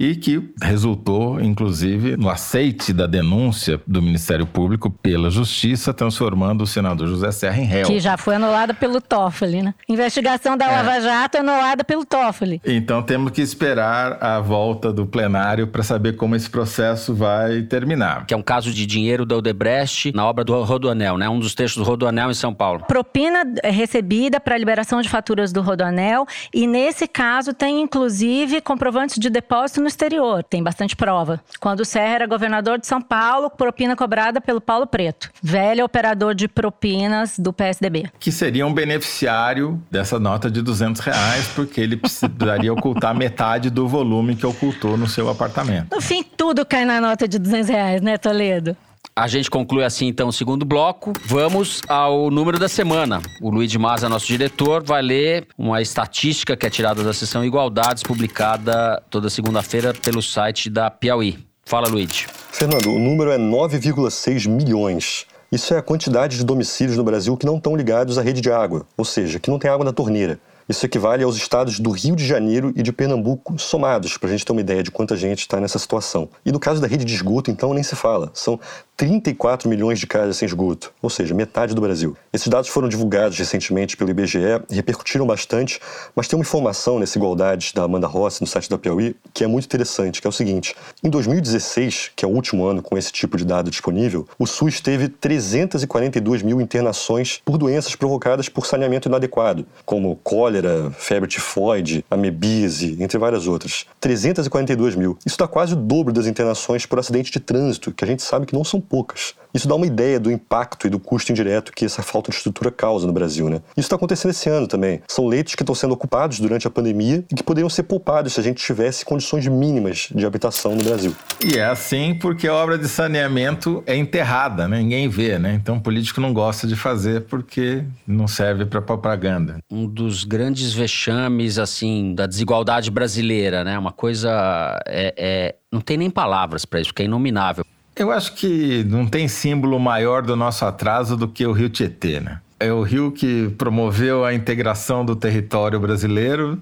[SPEAKER 4] e que resultou, inclusive, no aceite da denúncia do Ministério Público pela Justiça, transformando o senador José Serra em réu.
[SPEAKER 6] Que já foi anulada pelo Toffoli, né? Investigação da Lava é. Jato anulada pelo Toffoli.
[SPEAKER 4] Então temos que esperar a volta do plenário para saber como esse processo vai terminar.
[SPEAKER 2] Que é um caso de dinheiro da Odebrecht na obra do Rodoanel, né? Um dos textos do Rodoanel em São Paulo.
[SPEAKER 6] Propina recebida para liberação de faturas do Rodoanel e nesse caso tem inclusive comprovantes de depósito no exterior. Tem bastante prova. Quando o Serra era governador de São Paulo, propina cobrada pelo Paulo Preto, velho operador de propinas do PSDB.
[SPEAKER 4] Que seria um beneficiário dessa nota de 200 reais, porque ele precisaria ocultar metade do volume que ocultou no seu apartamento.
[SPEAKER 6] No fim, tudo cai na nota de 200 reais, né, Toledo?
[SPEAKER 2] A gente conclui assim então o segundo bloco. Vamos ao número da semana. O Luiz de Maza, nosso diretor, vai ler uma estatística que é tirada da sessão Igualdades, publicada toda segunda-feira pelo site da Piauí. Fala, Luiz.
[SPEAKER 8] Fernando, o número é 9,6 milhões. Isso é a quantidade de domicílios no Brasil que não estão ligados à rede de água, ou seja, que não tem água na torneira. Isso equivale aos estados do Rio de Janeiro e de Pernambuco somados, para a gente ter uma ideia de quanta gente está nessa situação. E no caso da rede de esgoto, então, nem se fala. São 34 milhões de casas sem esgoto, ou seja, metade do Brasil. Esses dados foram divulgados recentemente pelo IBGE repercutiram bastante, mas tem uma informação nessa igualdade da Amanda Rossi no site da Piauí que é muito interessante, que é o seguinte: em 2016, que é o último ano com esse tipo de dado disponível, o SUS teve 342 mil internações por doenças provocadas por saneamento inadequado, como cólera, febre tifoide, amebise, entre várias outras. 342 mil. Isso dá quase o dobro das internações por acidente de trânsito, que a gente sabe que não são poucas. Isso dá uma ideia do impacto e do custo indireto que essa falta de estrutura causa no Brasil, né? Isso está acontecendo esse ano também. São leitos que estão sendo ocupados durante a pandemia e que poderiam ser poupados se a gente tivesse condições mínimas de habitação no Brasil.
[SPEAKER 4] E é assim porque a obra de saneamento é enterrada, né? Ninguém vê, né? Então o político não gosta de fazer porque não serve para propaganda.
[SPEAKER 2] Um dos grandes vexames, assim, da desigualdade brasileira, né? Uma coisa é, é... não tem nem palavras para isso, que é inominável.
[SPEAKER 4] Eu acho que não tem símbolo maior do nosso atraso do que o Rio Tietê, né? É o rio que promoveu a integração do território brasileiro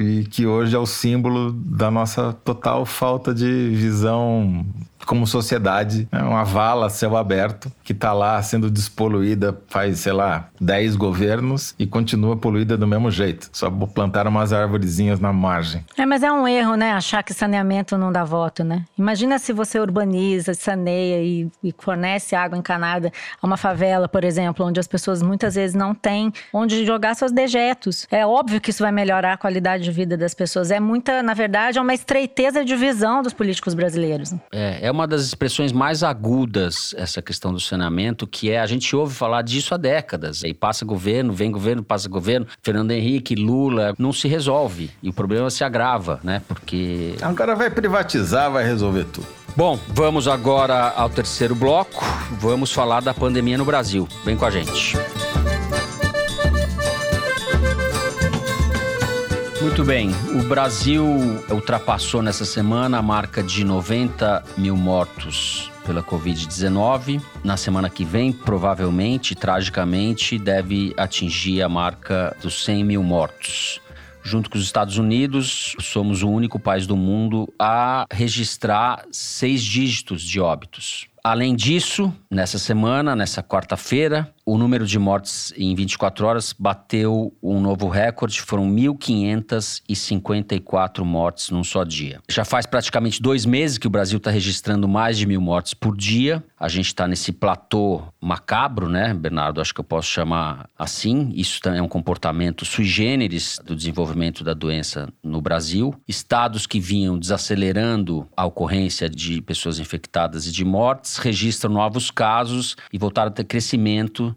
[SPEAKER 4] e que hoje é o símbolo da nossa total falta de visão como sociedade, é uma vala céu aberto que está lá sendo despoluída faz, sei lá, 10 governos e continua poluída do mesmo jeito. Só plantaram umas árvorezinhas na margem.
[SPEAKER 6] É, mas é um erro, né? Achar que saneamento não dá voto, né? Imagina se você urbaniza, saneia e, e fornece água encanada a uma favela, por exemplo, onde as pessoas muitas vezes não têm onde jogar seus dejetos. É óbvio que isso vai melhorar a qualidade de vida das pessoas. É muita, na verdade, é uma estreiteza de visão dos políticos brasileiros.
[SPEAKER 2] É, é uma das expressões mais agudas essa questão do saneamento, que é a gente ouve falar disso há décadas. Aí passa governo, vem governo, passa governo, Fernando Henrique, Lula, não se resolve. E o problema se agrava, né? Porque.
[SPEAKER 4] Agora vai privatizar, vai resolver tudo.
[SPEAKER 2] Bom, vamos agora ao terceiro bloco. Vamos falar da pandemia no Brasil. Vem com a gente. Muito bem, o Brasil ultrapassou nessa semana a marca de 90 mil mortos pela Covid-19. Na semana que vem, provavelmente, tragicamente, deve atingir a marca dos 100 mil mortos. Junto com os Estados Unidos, somos o único país do mundo a registrar seis dígitos de óbitos. Além disso, nessa semana, nessa quarta-feira, o número de mortes em 24 horas bateu um novo recorde, foram 1.554 mortes num só dia. Já faz praticamente dois meses que o Brasil está registrando mais de mil mortes por dia. A gente está nesse platô macabro, né, Bernardo? Acho que eu posso chamar assim. Isso também é um comportamento sui generis do desenvolvimento da doença no Brasil. Estados que vinham desacelerando a ocorrência de pessoas infectadas e de mortes registram novos casos e voltaram a ter crescimento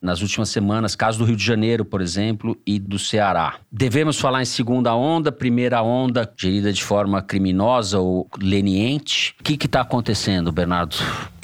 [SPEAKER 2] nas últimas semanas, caso do Rio de Janeiro, por exemplo, e do Ceará. Devemos falar em segunda onda, primeira onda gerida de forma criminosa ou leniente. O que está acontecendo, Bernardo?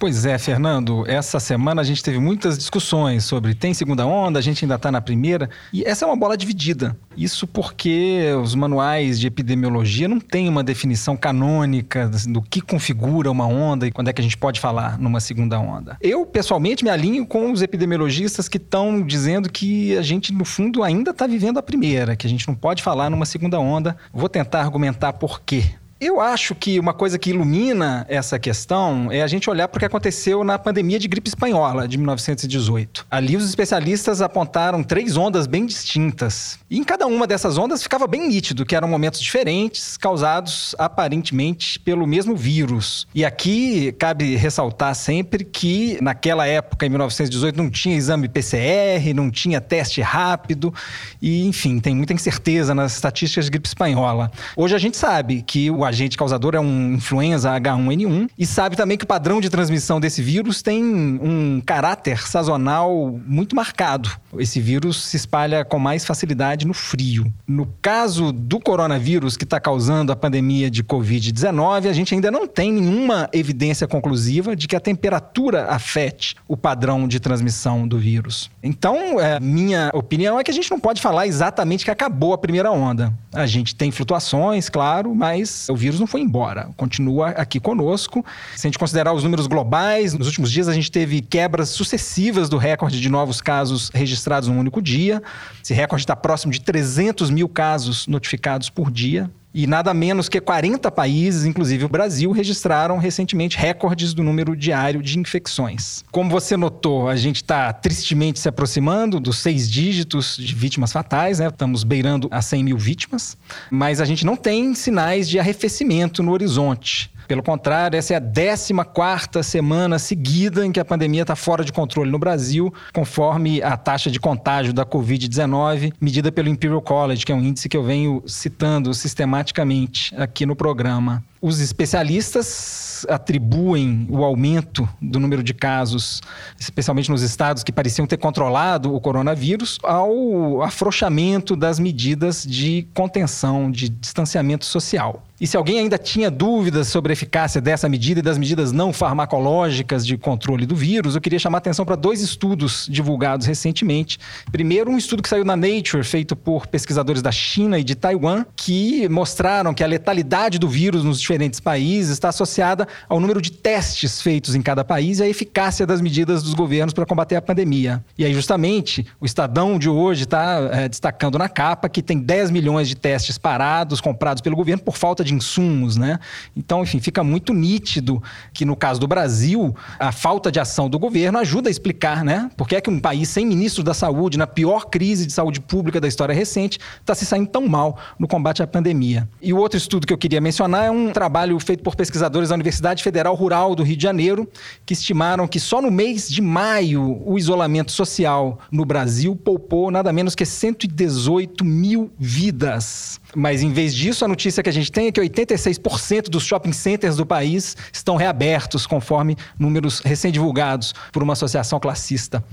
[SPEAKER 9] Pois é, Fernando. Essa semana a gente teve muitas discussões sobre tem segunda onda, a gente ainda está na primeira. E essa é uma bola dividida. Isso porque os manuais de epidemiologia não têm uma definição canônica do que configura uma onda e quando é que a gente pode falar numa segunda onda. Eu, pessoalmente, me alinho com os epidemiologistas que estão dizendo que a gente, no fundo, ainda está vivendo a primeira, que a gente não pode falar numa segunda onda. Vou tentar argumentar por quê. Eu acho que uma coisa que ilumina essa questão é a gente olhar para o que aconteceu na pandemia de gripe espanhola de 1918. Ali os especialistas apontaram três ondas bem distintas. E em cada uma dessas ondas ficava bem nítido que eram momentos diferentes, causados aparentemente pelo mesmo vírus. E aqui cabe ressaltar sempre que naquela época, em 1918, não tinha exame PCR, não tinha teste rápido, e enfim, tem muita incerteza nas estatísticas de gripe espanhola. Hoje a gente sabe que o agente causador é um influenza H1N1 e sabe também que o padrão de transmissão desse vírus tem um caráter sazonal muito marcado. Esse vírus se espalha com mais facilidade no frio. No caso do coronavírus que está causando a pandemia de Covid-19, a gente ainda não tem nenhuma evidência conclusiva de que a temperatura afete o padrão de transmissão do vírus. Então, é, minha opinião é que a gente não pode falar exatamente que acabou a primeira onda. A gente tem flutuações, claro, mas o vírus não foi embora, continua aqui conosco. Se a gente considerar os números globais, nos últimos dias a gente teve quebras sucessivas do recorde de novos casos registrados num único dia. Esse recorde está próximo de 300 mil casos notificados por dia. E nada menos que 40 países, inclusive o Brasil, registraram recentemente recordes do número diário de infecções. Como você notou, a gente está tristemente se aproximando dos seis dígitos de vítimas fatais, né? Estamos beirando a 100 mil vítimas, mas a gente não tem sinais de arrefecimento no horizonte. Pelo contrário, essa é a 14 semana seguida em que a pandemia está fora de controle no Brasil, conforme a taxa de contágio da Covid-19, medida pelo Imperial College, que é um índice que eu venho citando sistematicamente aqui no programa. Os especialistas atribuem o aumento do número de casos, especialmente nos estados que pareciam ter controlado o coronavírus, ao afrouxamento das medidas de contenção, de distanciamento social. E se alguém ainda tinha dúvidas sobre a eficácia dessa medida e das medidas não farmacológicas de controle do vírus, eu queria chamar a atenção para dois estudos divulgados recentemente. Primeiro, um estudo que saiu na Nature, feito por pesquisadores da China e de Taiwan, que mostraram que a letalidade do vírus nos diferentes países está associada ao número de testes feitos em cada país e à eficácia das medidas dos governos para combater a pandemia. E aí, justamente, o Estadão de hoje está é, destacando na capa que tem 10 milhões de testes parados, comprados pelo governo por falta de insumos, né? Então, enfim, fica muito nítido que no caso do Brasil, a falta de ação do governo ajuda a explicar, né? Por que é que um país sem ministro da saúde, na pior crise de saúde pública da história recente, está se saindo tão mal no combate à pandemia. E o outro estudo que eu queria mencionar é um trabalho feito por pesquisadores da Universidade Federal Rural do Rio de Janeiro, que estimaram que só no mês de maio o isolamento social no Brasil poupou nada menos que 118 mil vidas. Mas em vez disso, a notícia que a gente tem é que 86% dos shopping centers do país estão reabertos, conforme números recém-divulgados por uma associação classista.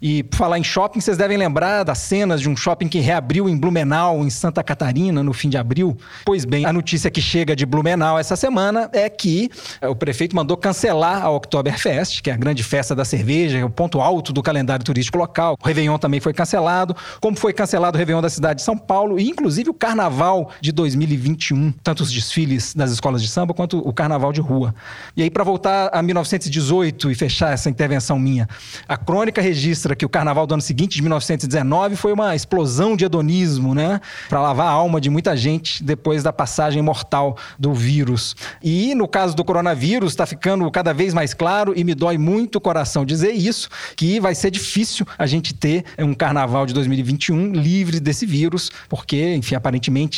[SPEAKER 9] E por falar em shopping, vocês devem lembrar das cenas de um shopping que reabriu em Blumenau, em Santa Catarina, no fim de abril. Pois bem, a notícia que chega de Blumenau essa semana é que o prefeito mandou cancelar a Oktoberfest, que é a grande festa da cerveja, é o ponto alto do calendário turístico local. O Réveillon também foi cancelado, como foi cancelado o Réveillon da cidade de São Paulo e, inclusive, o Carnaval de 2021, tanto os desfiles das escolas de samba quanto o Carnaval de rua. E aí, para voltar a 1918 e fechar essa intervenção minha, a crônica registra que o Carnaval do ano seguinte, de 1919, foi uma explosão de hedonismo, né? Para lavar a alma de muita gente depois da passagem mortal do vírus. E no caso do coronavírus, está ficando cada vez mais claro e me dói muito o coração dizer isso, que vai ser difícil a gente ter um Carnaval de 2021 livre desse vírus, porque, enfim, aparentemente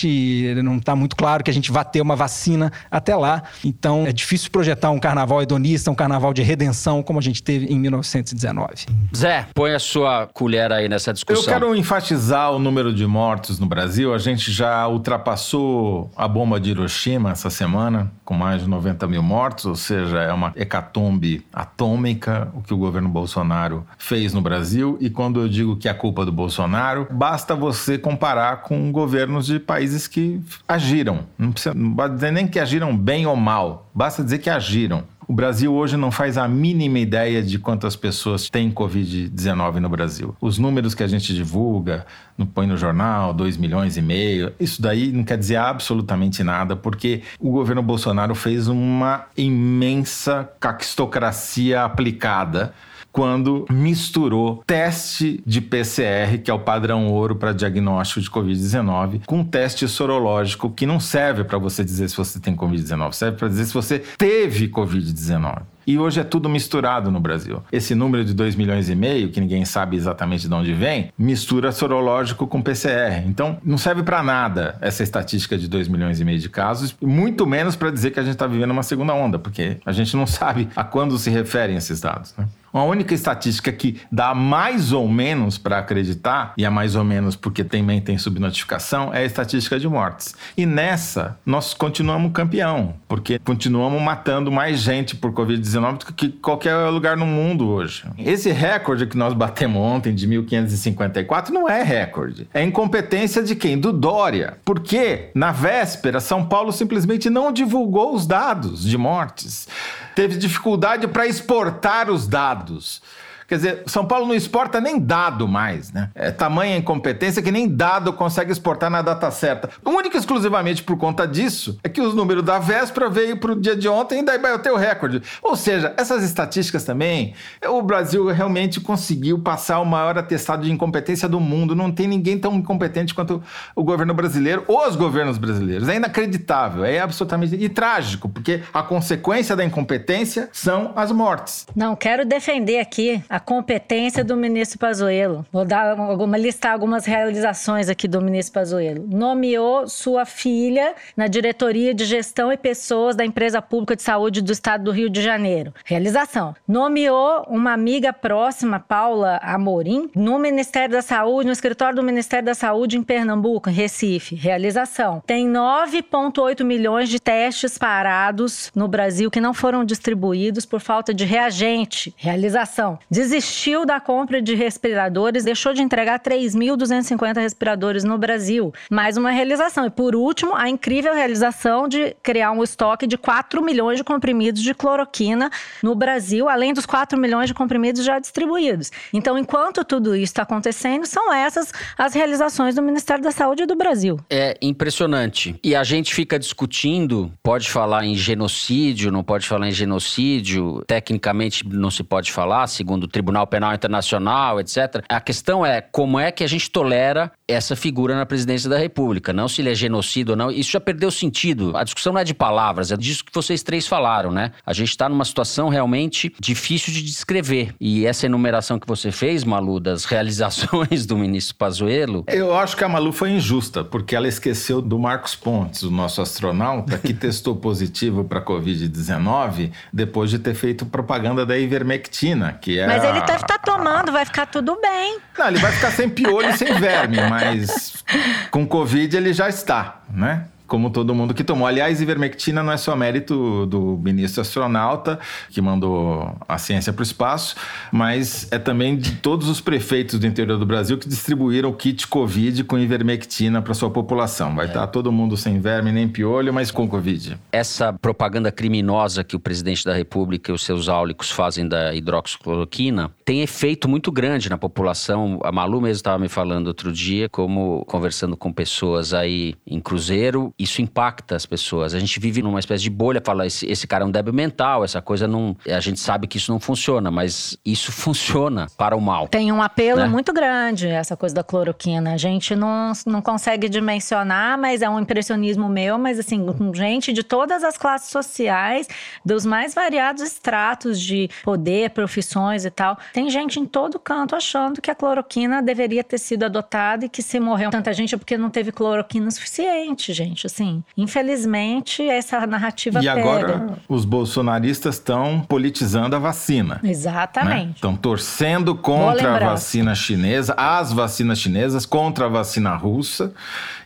[SPEAKER 9] não está muito claro que a gente vai ter uma vacina até lá. Então é difícil projetar um Carnaval hedonista, um Carnaval de redenção como a gente teve em 1919.
[SPEAKER 2] Zé, põe a sua colher aí nessa discussão.
[SPEAKER 4] Eu quero enfatizar o número de mortos no Brasil. A gente já ultrapassou a bomba de Hiroshima essa semana, com mais de 90 mil mortos, ou seja, é uma hecatombe atômica o que o governo Bolsonaro fez no Brasil. E quando eu digo que é culpa do Bolsonaro, basta você comparar com governos de países que agiram. Não precisa não dizer nem que agiram bem ou mal, basta dizer que agiram. O Brasil hoje não faz a mínima ideia de quantas pessoas têm Covid-19 no Brasil. Os números que a gente divulga, põe no jornal, 2 milhões e meio, isso daí não quer dizer absolutamente nada, porque o governo Bolsonaro fez uma imensa caquistocracia aplicada quando misturou teste de PCR, que é o padrão ouro para diagnóstico de Covid-19, com teste sorológico que não serve para você dizer se você tem Covid-19, serve para dizer se você teve Covid-19. E hoje é tudo misturado no Brasil. Esse número de 2 milhões e meio, que ninguém sabe exatamente de onde vem, mistura sorológico com PCR. Então, não serve para nada essa estatística de 2 milhões e meio de casos, muito menos para dizer que a gente está vivendo uma segunda onda, porque a gente não sabe a quando se referem esses dados. Né? A única estatística que dá mais ou menos para acreditar, e é mais ou menos porque também tem subnotificação, é a estatística de mortes. E nessa, nós continuamos campeão, porque continuamos matando mais gente por Covid-19 do que qualquer lugar no mundo hoje. Esse recorde que nós batemos ontem de 1554 não é recorde. É incompetência de quem? Do Dória. Porque na véspera, São Paulo simplesmente não divulgou os dados de mortes. Teve dificuldade para exportar os dados sábados. Quer dizer, São Paulo não exporta nem dado mais, né? É tamanha incompetência que nem dado consegue exportar na data certa. Única e exclusivamente por conta disso é que os números da véspera veio para o dia de ontem e daí vai ter o recorde. Ou seja, essas estatísticas também, o Brasil realmente conseguiu passar o maior atestado de incompetência do mundo. Não tem ninguém tão incompetente quanto o governo brasileiro, ou os governos brasileiros. É inacreditável, é absolutamente e trágico, porque a consequência da incompetência são as mortes.
[SPEAKER 6] Não, quero defender aqui a competência do ministro Pazuello. Vou dar alguma, listar algumas realizações aqui do ministro Pazuello. Nomeou sua filha na diretoria de gestão e pessoas da empresa pública de saúde do estado do Rio de Janeiro. Realização. Nomeou uma amiga próxima, Paula Amorim, no Ministério da Saúde, no escritório do Ministério da Saúde em Pernambuco, em Recife. Realização. Tem 9,8 milhões de testes parados no Brasil que não foram distribuídos por falta de reagente. Realização. Diz desistiu da compra de respiradores, deixou de entregar 3.250 respiradores no Brasil. Mais uma realização. E por último, a incrível realização de criar um estoque de 4 milhões de comprimidos de cloroquina no Brasil, além dos 4 milhões de comprimidos já distribuídos. Então, enquanto tudo isso está acontecendo, são essas as realizações do Ministério da Saúde do Brasil.
[SPEAKER 2] É impressionante. E a gente fica discutindo, pode falar em genocídio, não pode falar em genocídio, tecnicamente não se pode falar, segundo o Tribunal Penal Internacional, etc. A questão é como é que a gente tolera essa figura na presidência da República, não se ele é genocídio ou não. Isso já perdeu sentido. A discussão não é de palavras, é disso que vocês três falaram, né? A gente está numa situação realmente difícil de descrever. E essa enumeração que você fez, Malu, das realizações do ministro Pazuello...
[SPEAKER 4] Eu acho que a Malu foi injusta, porque ela esqueceu do Marcos Pontes, o nosso astronauta, que testou positivo para Covid-19 depois de ter feito propaganda da ivermectina, que é
[SPEAKER 6] Mas ele
[SPEAKER 4] a...
[SPEAKER 6] deve estar tá tomando, vai ficar tudo bem.
[SPEAKER 4] Não, ele vai ficar sem piolho e sem verme, mas com Covid ele já está, né? Como todo mundo que tomou. Aliás, ivermectina não é só mérito do ministro astronauta, que mandou a ciência para o espaço, mas é também de todos os prefeitos do interior do Brasil que distribuíram o kit Covid com ivermectina para sua população. Vai estar é. tá todo mundo sem verme nem piolho, mas com Covid.
[SPEAKER 2] Essa propaganda criminosa que o presidente da República e os seus áulicos fazem da hidroxicloroquina tem efeito muito grande na população. A Malu mesmo estava me falando outro dia, como conversando com pessoas aí em Cruzeiro, isso impacta as pessoas. A gente vive numa espécie de bolha, fala, esse, esse cara é um débil mental, essa coisa não. A gente sabe que isso não funciona, mas isso funciona para o mal.
[SPEAKER 6] Tem um apelo né? muito grande, essa coisa da cloroquina. A gente não, não consegue dimensionar, mas é um impressionismo meu, mas assim, com gente de todas as classes sociais, dos mais variados estratos de poder, profissões e tal. Tem gente em todo canto achando que a cloroquina deveria ter sido adotada e que se morreu tanta gente é porque não teve cloroquina suficiente, gente assim. Infelizmente, essa narrativa
[SPEAKER 4] e
[SPEAKER 6] pega.
[SPEAKER 4] Agora os bolsonaristas estão politizando a vacina.
[SPEAKER 6] Exatamente.
[SPEAKER 4] Estão né? torcendo contra a vacina chinesa, as vacinas chinesas, contra a vacina russa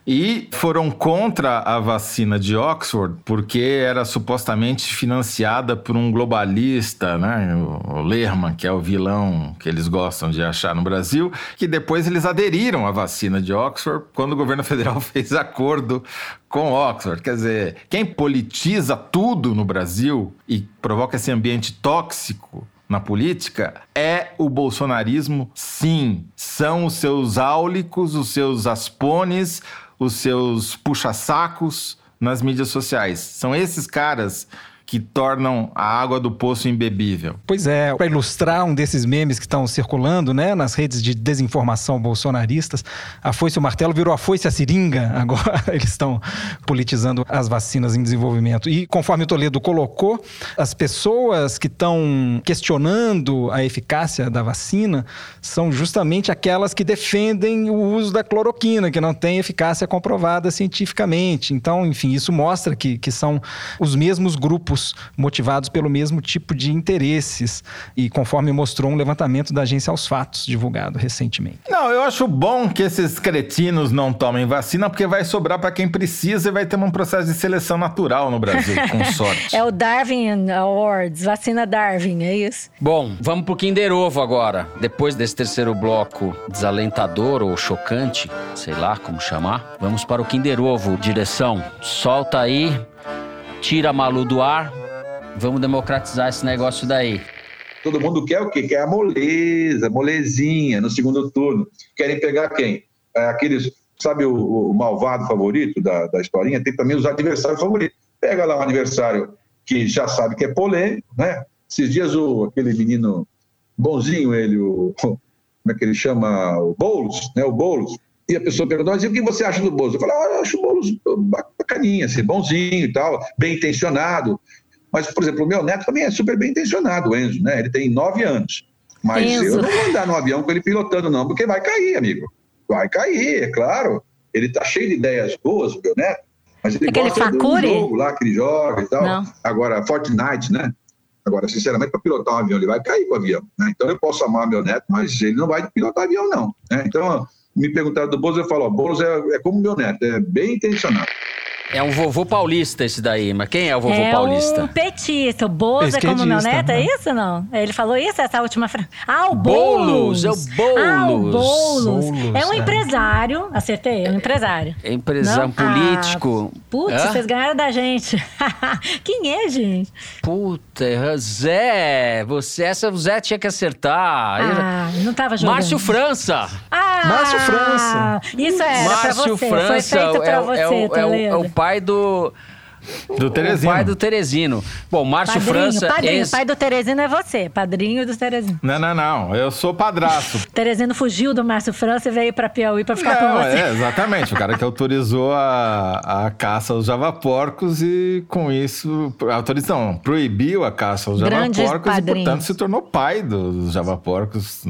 [SPEAKER 4] e foram contra a vacina de Oxford porque era supostamente financiada por um globalista, né, o Lerman, que é o vilão que eles gostam de achar no Brasil, que depois eles aderiram à vacina de Oxford quando o governo federal fez acordo com Oxford. Quer dizer, quem politiza tudo no Brasil e provoca esse ambiente tóxico na política é o bolsonarismo, sim. São os seus áulicos, os seus aspones, os seus puxa-sacos nas mídias sociais. São esses caras que tornam a água do poço imbebível.
[SPEAKER 9] Pois é, para ilustrar um desses memes que estão circulando né, nas redes de desinformação bolsonaristas, a foice e o martelo virou a foice e a seringa. Agora eles estão politizando as vacinas em desenvolvimento. E conforme o Toledo colocou, as pessoas que estão questionando a eficácia da vacina são justamente aquelas que defendem o uso da cloroquina, que não tem eficácia comprovada cientificamente. Então, enfim, isso mostra que, que são os mesmos grupos grupos motivados pelo mesmo tipo de interesses. E conforme mostrou um levantamento da agência aos fatos, divulgado recentemente.
[SPEAKER 4] Não, eu acho bom que esses cretinos não tomem vacina, porque vai sobrar para quem precisa e vai ter um processo de seleção natural no Brasil, com sorte.
[SPEAKER 6] É o Darwin Awards, vacina Darwin, é isso?
[SPEAKER 2] Bom, vamos pro Kinder Ovo agora. Depois desse terceiro bloco desalentador ou chocante, sei lá como chamar, vamos para o Kinder Ovo. Direção, solta aí tira a Malu do ar. Vamos democratizar esse negócio daí.
[SPEAKER 10] Todo mundo quer o quê? Quer a moleza, molezinha no segundo turno. Querem pegar quem? É, aqueles, sabe o, o, malvado favorito da, da historinha? Tem também os adversários favoritos. Pega lá um adversário que já sabe que é polêmico, né? Esses dias o, aquele menino bonzinho, ele, o, como é que ele chama? O Boulos, né? O Boulos. E a pessoa perguntou, mas e o que você acha do Boulos? Eu falei, ah, eu acho o Boulos bacaninha, assim, bonzinho e tal, bem intencionado. Mas, por exemplo, o meu neto também é super bem intencionado, o Enzo, né? Ele tem nove anos. Mas Enzo. eu não vou andar no avião com ele pilotando, não, porque vai cair, amigo. Vai cair, é claro. Ele tá cheio de ideias boas, o meu neto. Mas ele
[SPEAKER 6] Aquele
[SPEAKER 10] gosta
[SPEAKER 6] facure?
[SPEAKER 10] do jogo lá que ele joga e tal. Não. Agora, Fortnite, né? Agora, sinceramente, para pilotar um avião, ele vai cair com o avião. Né? Então, eu posso amar meu neto, mas ele não vai pilotar avião, não. Né? Então, me perguntaram do Boulos, eu falo, ó, Boulos é, é como meu neto, é bem intencionado.
[SPEAKER 2] É um vovô paulista esse daí, mas quem é o vovô
[SPEAKER 6] é
[SPEAKER 2] paulista?
[SPEAKER 6] um petista. O Bozo é como meu neto, é
[SPEAKER 9] né?
[SPEAKER 6] isso não? Ele falou isso, essa última frase? Ah, o
[SPEAKER 2] Boulos,
[SPEAKER 6] Boulos.
[SPEAKER 2] é o
[SPEAKER 6] Ah, o
[SPEAKER 2] Boulos.
[SPEAKER 6] Boulos.
[SPEAKER 9] Boulos,
[SPEAKER 6] É um
[SPEAKER 9] é.
[SPEAKER 6] empresário. Acertei, é um empresário.
[SPEAKER 2] É empresário
[SPEAKER 6] Não?
[SPEAKER 2] político.
[SPEAKER 6] Ah, putz,
[SPEAKER 2] Hã?
[SPEAKER 6] vocês ganharam da gente. Quem é, gente?
[SPEAKER 2] Puta, Zé, você, essa o Zé tinha que acertar.
[SPEAKER 6] Ah, não tava jogando.
[SPEAKER 2] Márcio França.
[SPEAKER 6] Ah,
[SPEAKER 9] Márcio França.
[SPEAKER 6] Isso era pra
[SPEAKER 2] Márcio
[SPEAKER 6] você.
[SPEAKER 2] França
[SPEAKER 6] Foi feito pra
[SPEAKER 2] é, o-
[SPEAKER 6] você,
[SPEAKER 2] é, o, é, o, é o pai do.
[SPEAKER 4] Do
[SPEAKER 2] O
[SPEAKER 4] Teresino.
[SPEAKER 2] pai do Teresino. Bom, Márcio
[SPEAKER 6] Padrinho,
[SPEAKER 2] França.
[SPEAKER 6] padrinho.
[SPEAKER 2] ex-
[SPEAKER 6] Pai do Teresino é você. Padrinho do Teresino.
[SPEAKER 4] Não, não, não. Eu sou padraço.
[SPEAKER 6] Teresino fugiu do Márcio França e veio pra Piauí pra ficar com
[SPEAKER 4] Não,
[SPEAKER 6] você.
[SPEAKER 4] é, exatamente. O cara que autorizou a, a caça aos javaporcos e, com isso, autorizou, não, proibiu a caça aos
[SPEAKER 6] Grandes
[SPEAKER 4] javaporcos e, portanto, se tornou pai dos javaporcos.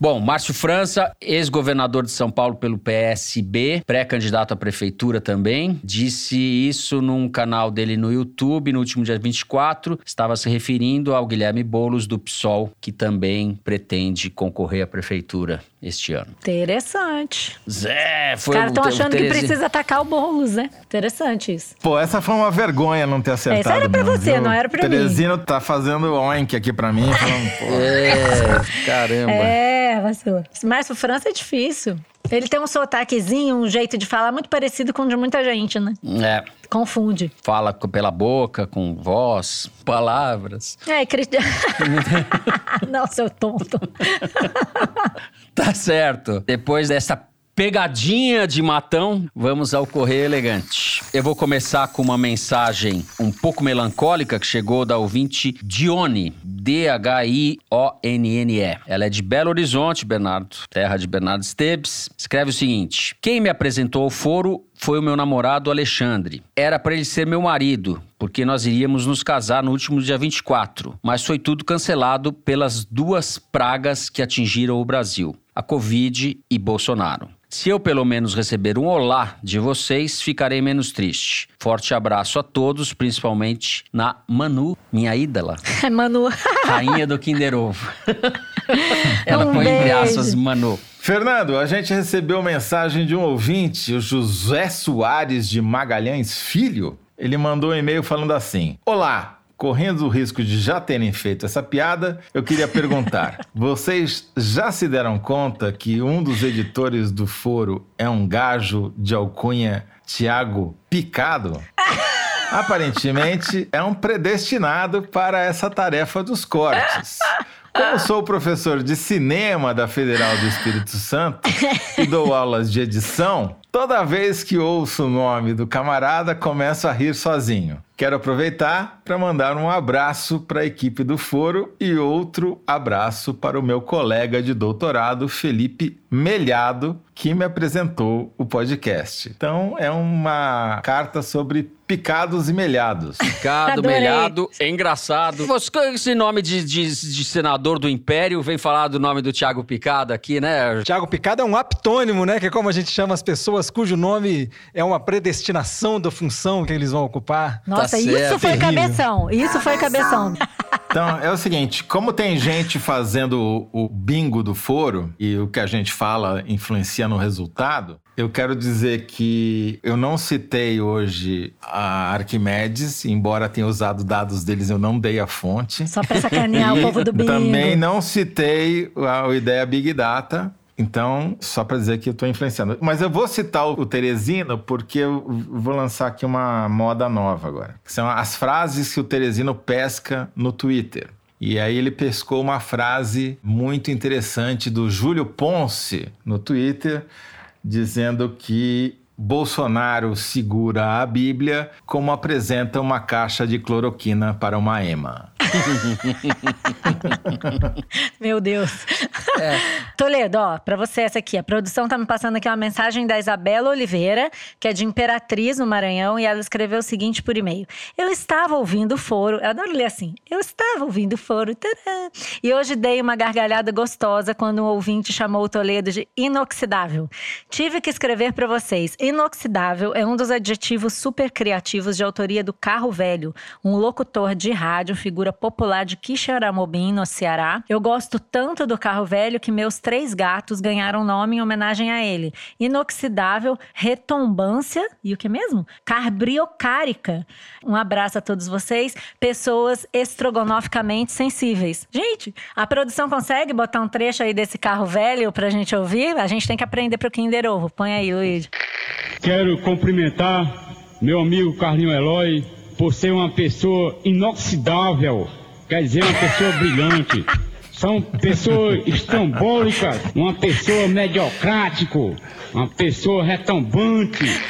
[SPEAKER 2] Bom, Márcio França, ex-governador de São Paulo pelo PSB, pré-candidato à prefeitura também, disse isso num canal dele no YouTube no último dia 24. Estava se referindo ao Guilherme Boulos do PSOL, que também pretende concorrer à prefeitura este ano.
[SPEAKER 6] Interessante.
[SPEAKER 2] Zé,
[SPEAKER 6] Os
[SPEAKER 2] foi
[SPEAKER 6] caras estão achando que precisa atacar o Boulos, né? Interessante isso.
[SPEAKER 4] Pô, essa foi uma vergonha não ter acertado.
[SPEAKER 6] Essa era pra
[SPEAKER 4] mesmo,
[SPEAKER 6] você,
[SPEAKER 4] viu?
[SPEAKER 6] não era pra mim.
[SPEAKER 4] Teresino tá fazendo oink aqui pra mim, falando, pô.
[SPEAKER 2] É, caramba.
[SPEAKER 6] É, vacilo. Esse Márcio França é difícil. Ele tem um sotaquezinho, um jeito de falar muito parecido com o de muita gente, né?
[SPEAKER 2] É,
[SPEAKER 6] Confunde.
[SPEAKER 2] fala pela boca, com voz, palavras.
[SPEAKER 6] É, Cristian. Não, seu tonto.
[SPEAKER 2] Tá certo. Depois dessa pegadinha de matão, vamos ao Correio Elegante. Eu vou começar com uma mensagem um pouco melancólica que chegou da ouvinte Dione, D-H-I-O-N-N-E. Ela é de Belo Horizonte, Bernardo, terra de Bernardo Esteves. Escreve o seguinte: Quem me apresentou ao foro foi o meu namorado Alexandre. Era para ele ser meu marido, porque nós iríamos nos casar no último dia 24, mas foi tudo cancelado pelas duas pragas que atingiram o Brasil: a Covid e Bolsonaro. Se eu pelo menos receber um olá de vocês, ficarei menos triste. Forte abraço a todos, principalmente na Manu, minha ídola,
[SPEAKER 6] Manu.
[SPEAKER 2] Rainha do Kinder Ovo. Ela
[SPEAKER 6] Um
[SPEAKER 2] põe entre
[SPEAKER 6] beijo.
[SPEAKER 2] aspas Manu.
[SPEAKER 4] Fernando, a gente recebeu mensagem de um ouvinte, o José Soares de Magalhães Filho. Ele mandou um e-mail falando assim: Olá, correndo o risco de já terem feito essa piada, eu queria perguntar: vocês já se deram conta que um dos editores do foro é um gajo de alcunha Tiago Picado? Aparentemente é um predestinado para essa tarefa dos cortes. Como sou professor de cinema da Federal do Espírito Santo e dou aulas de edição, toda vez que ouço o nome do camarada, começo a rir sozinho. Quero aproveitar para mandar um abraço para a equipe do Foro e outro abraço para o meu colega de doutorado, Felipe Melhado, que me apresentou o podcast. Então, é uma carta sobre picados e melhados.
[SPEAKER 2] Picado, melhado, é engraçado. Você, com esse nome de, de- de senador do Império, vem falar do nome do Thiago Picado aqui, né?
[SPEAKER 9] Tiago Picado é um aptônimo, né? Que é como a gente chama as pessoas cujo nome é uma predestinação da função que eles vão ocupar.
[SPEAKER 6] Nossa,
[SPEAKER 2] Tá
[SPEAKER 6] isso foi cabeção. Isso foi cabeção.
[SPEAKER 4] Então, é o seguinte, como tem gente fazendo o, o bingo do foro e o que a gente fala influencia no resultado, eu quero dizer que eu não citei hoje a Arquimedes, embora tenha usado dados deles, eu não dei a fonte.
[SPEAKER 6] Só pra sacanear o povo do bingo.
[SPEAKER 4] Também não citei a, a ideia Big Data. Então, só para dizer que eu estou influenciando. Mas eu vou citar o, Teresino porque eu vou lançar aqui uma moda nova agora. São as frases que o Teresino pesca no Twitter. E aí ele pescou uma frase muito interessante do Júlio Ponce no Twitter, dizendo que Bolsonaro segura a Bíblia como apresenta uma caixa de cloroquina para uma ema.
[SPEAKER 6] Meu Deus. Toledo, ó, pra você essa aqui. A produção tá me passando aqui uma mensagem da Isabela Oliveira, que é de Imperatriz, no Maranhão, e ela escreveu o seguinte por e-mail. Eu estava ouvindo o foro, eu adoro ler assim. Eu estava ouvindo o foro, e hoje dei uma gargalhada gostosa quando um ouvinte chamou o Toledo de inoxidável. Tive que escrever pra vocês. Inoxidável é um dos adjetivos super criativos de autoria do Carro Velho, um locutor de rádio, figura popular de Quixeramobim, no Ceará. Eu gosto tanto do carro velho que meus três gatos ganharam nome em homenagem a ele. Inoxidável, retombância e o que mesmo? Carbriocárica. Um abraço a todos vocês, pessoas estrogonoficamente sensíveis. Gente, a produção consegue botar um trecho aí desse carro velho pra gente ouvir? A gente tem que aprender pro Kinder Ovo. Põe aí, Luiz.
[SPEAKER 11] Quero cumprimentar meu amigo Carlinho Eloy por ser uma pessoa inoxidável, quer dizer, uma pessoa brilhante. São pessoas estrambólicas, uma pessoa mediocrático, uma pessoa retumbante.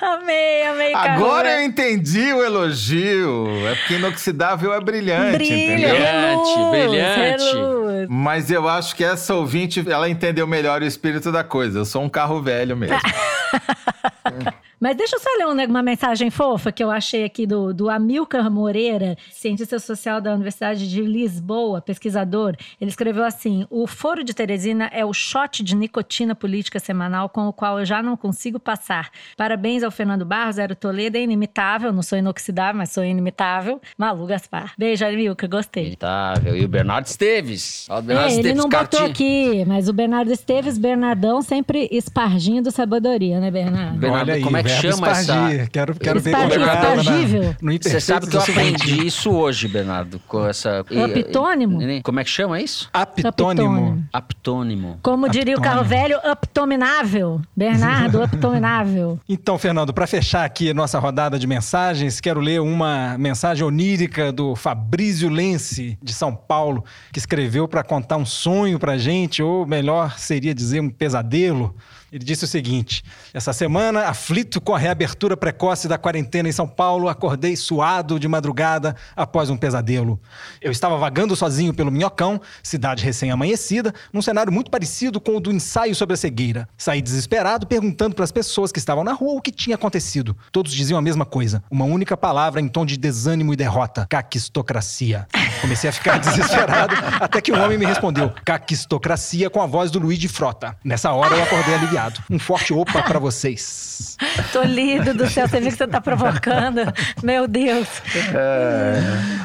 [SPEAKER 6] Amei, amei, Carlos.
[SPEAKER 4] Agora eu entendi o elogio. É porque inoxidável é brilhante,
[SPEAKER 6] Brilha,
[SPEAKER 4] entendeu?
[SPEAKER 2] Brilhante,
[SPEAKER 6] reluz,
[SPEAKER 2] brilhante.
[SPEAKER 4] Mas eu acho que essa ouvinte, ela entendeu melhor o espírito da coisa. Eu sou um carro velho mesmo.
[SPEAKER 6] Mas deixa eu só ler uma, uma mensagem fofa que eu achei aqui do, do Amilcar Moreira, cientista social da Universidade de Lisboa, pesquisador. Ele escreveu assim: O Foro de Teresina é o shot de nicotina política semanal com o qual eu já não consigo passar. Parabéns ao Fernando Barros, Zero Toledo, é inimitável. Não sou inoxidável, mas sou inimitável. Malu Gaspar. Beijo, Amilcar, gostei.
[SPEAKER 2] Itável. E o Bernardo Esteves. O Bernardo
[SPEAKER 6] É, ele
[SPEAKER 2] Esteves,
[SPEAKER 6] não botou
[SPEAKER 2] cartinha.
[SPEAKER 6] aqui, mas o Bernardo Esteves, Bernardão, sempre espargindo sabedoria, né, Bernardo?
[SPEAKER 2] Bernardo,
[SPEAKER 9] Olha aí,
[SPEAKER 2] como é que
[SPEAKER 9] verbo
[SPEAKER 2] chama essa-
[SPEAKER 9] espargir. Quero, quero ver
[SPEAKER 6] Espargir,
[SPEAKER 9] como é na-
[SPEAKER 6] espargível.
[SPEAKER 9] no
[SPEAKER 2] Você sabe que eu aprendi isso hoje, Bernardo, com essa...
[SPEAKER 6] O aptônimo?
[SPEAKER 2] Como é que chama isso?
[SPEAKER 9] Aptônimo.
[SPEAKER 2] Aptônimo.
[SPEAKER 6] Como diria o carro velho, aptominável. Bernardo, aptominável.
[SPEAKER 9] Então, Fernando, para fechar aqui a nossa rodada de mensagens, quero ler uma mensagem onírica do Fabrício Lense, de São Paulo, que escreveu para contar um sonho pra gente, ou melhor seria dizer um pesadelo. Ele disse o seguinte: Essa semana, aflito com a reabertura precoce da quarentena em São Paulo, acordei suado de madrugada após um pesadelo. Eu estava vagando sozinho pelo Minhocão, cidade recém-amanhecida, num cenário muito parecido com o do ensaio sobre a cegueira. Saí desesperado, perguntando para as pessoas que estavam na rua o que tinha acontecido. Todos diziam a mesma coisa, uma única palavra em tom de desânimo e derrota: caquistocracia. Comecei a ficar desesperado, até que um homem me respondeu: caquistocracia com a voz do Luiz de Frota. Nessa hora eu acordei aliviado. Um forte opa para vocês.
[SPEAKER 6] Tolido do céu, você viu que você tá provocando? Meu Deus.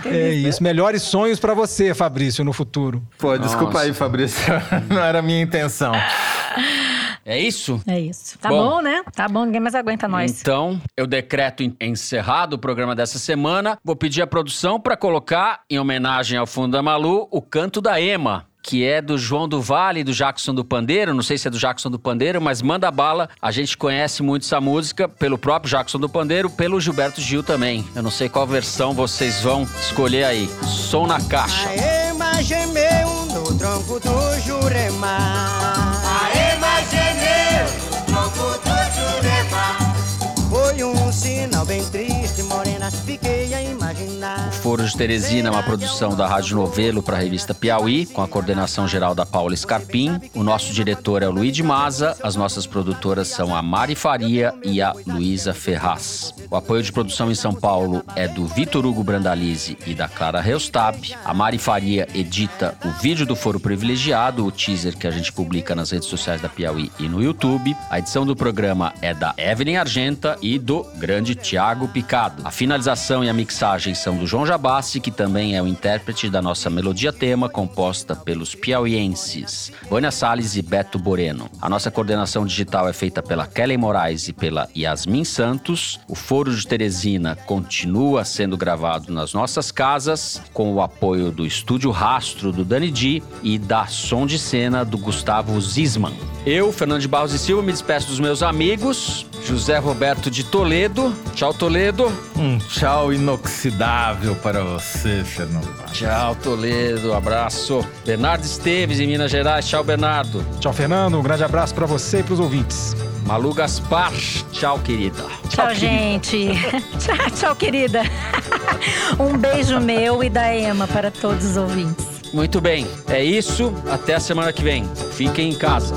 [SPEAKER 9] É isso. Melhores sonhos para você, Fabrício, no futuro.
[SPEAKER 4] Pô, desculpa
[SPEAKER 2] Nossa.
[SPEAKER 4] aí, Fabrício. Não era a minha intenção.
[SPEAKER 2] É isso?
[SPEAKER 6] É isso. Tá
[SPEAKER 2] Bom.
[SPEAKER 6] bom, né? Tá bom, ninguém mais aguenta nós.
[SPEAKER 2] Então, eu decreto en- encerrado o programa dessa semana. Vou pedir à produção para colocar, em homenagem ao Fundo da Malu, o canto da Ema. Que é do João do Vale do Jackson do Pandeiro. Não sei se é do Jackson do Pandeiro, mas manda bala. A gente conhece muito essa música pelo próprio Jackson do Pandeiro, pelo Gilberto Gil também. Eu não sei qual versão vocês vão escolher aí. Som na caixa.
[SPEAKER 12] A no tronco do.
[SPEAKER 2] O Foro de Teresina é uma produção da Rádio Novelo para a revista Piauí, com a coordenação geral da Paula Scarpim. O nosso diretor é o Luiz de Maza, as nossas produtoras são a Mari Faria e a Luísa Ferraz. O apoio de produção em São Paulo é do Vitor Hugo Brandalize e da Clara Reustab. A Mari Faria edita o vídeo do Foro Privilegiado, o teaser que a gente publica nas redes sociais da Piauí e no YouTube. A edição do programa é da Evelyn Argenta e do grande Tiago Picado. A finalização e a mixagem são do João Jabassi, que também é o intérprete da nossa melodia tema, composta pelos piauienses Vânia Salles e Beto Boreno. A nossa coordenação digital é feita pela Kelly Moraes e pela Yasmin Santos. O Foro de Teresina continua sendo gravado nas nossas casas, com o apoio do Estúdio Rastro do Dani Di e da Som de Cena do Gustavo Zisman. Eu, Fernando de Barros e Silva, me despeço dos meus amigos. José Roberto de Toledo. Tchau, Toledo.
[SPEAKER 4] Um tchau inoxidável para você, Fernando.
[SPEAKER 2] Tchau, Toledo. Abraço. Bernardo Esteves, em Minas Gerais. Tchau, Bernardo.
[SPEAKER 9] Tchau, Fernando. Um grande abraço para você e para os ouvintes.
[SPEAKER 2] Malu Gaspar. Tchau, querida.
[SPEAKER 6] Tchau, gente. tchau, tchau, querida. um beijo meu e da Ema para todos os ouvintes.
[SPEAKER 2] Muito bem. É isso. Até a semana que vem. Fiquem em casa.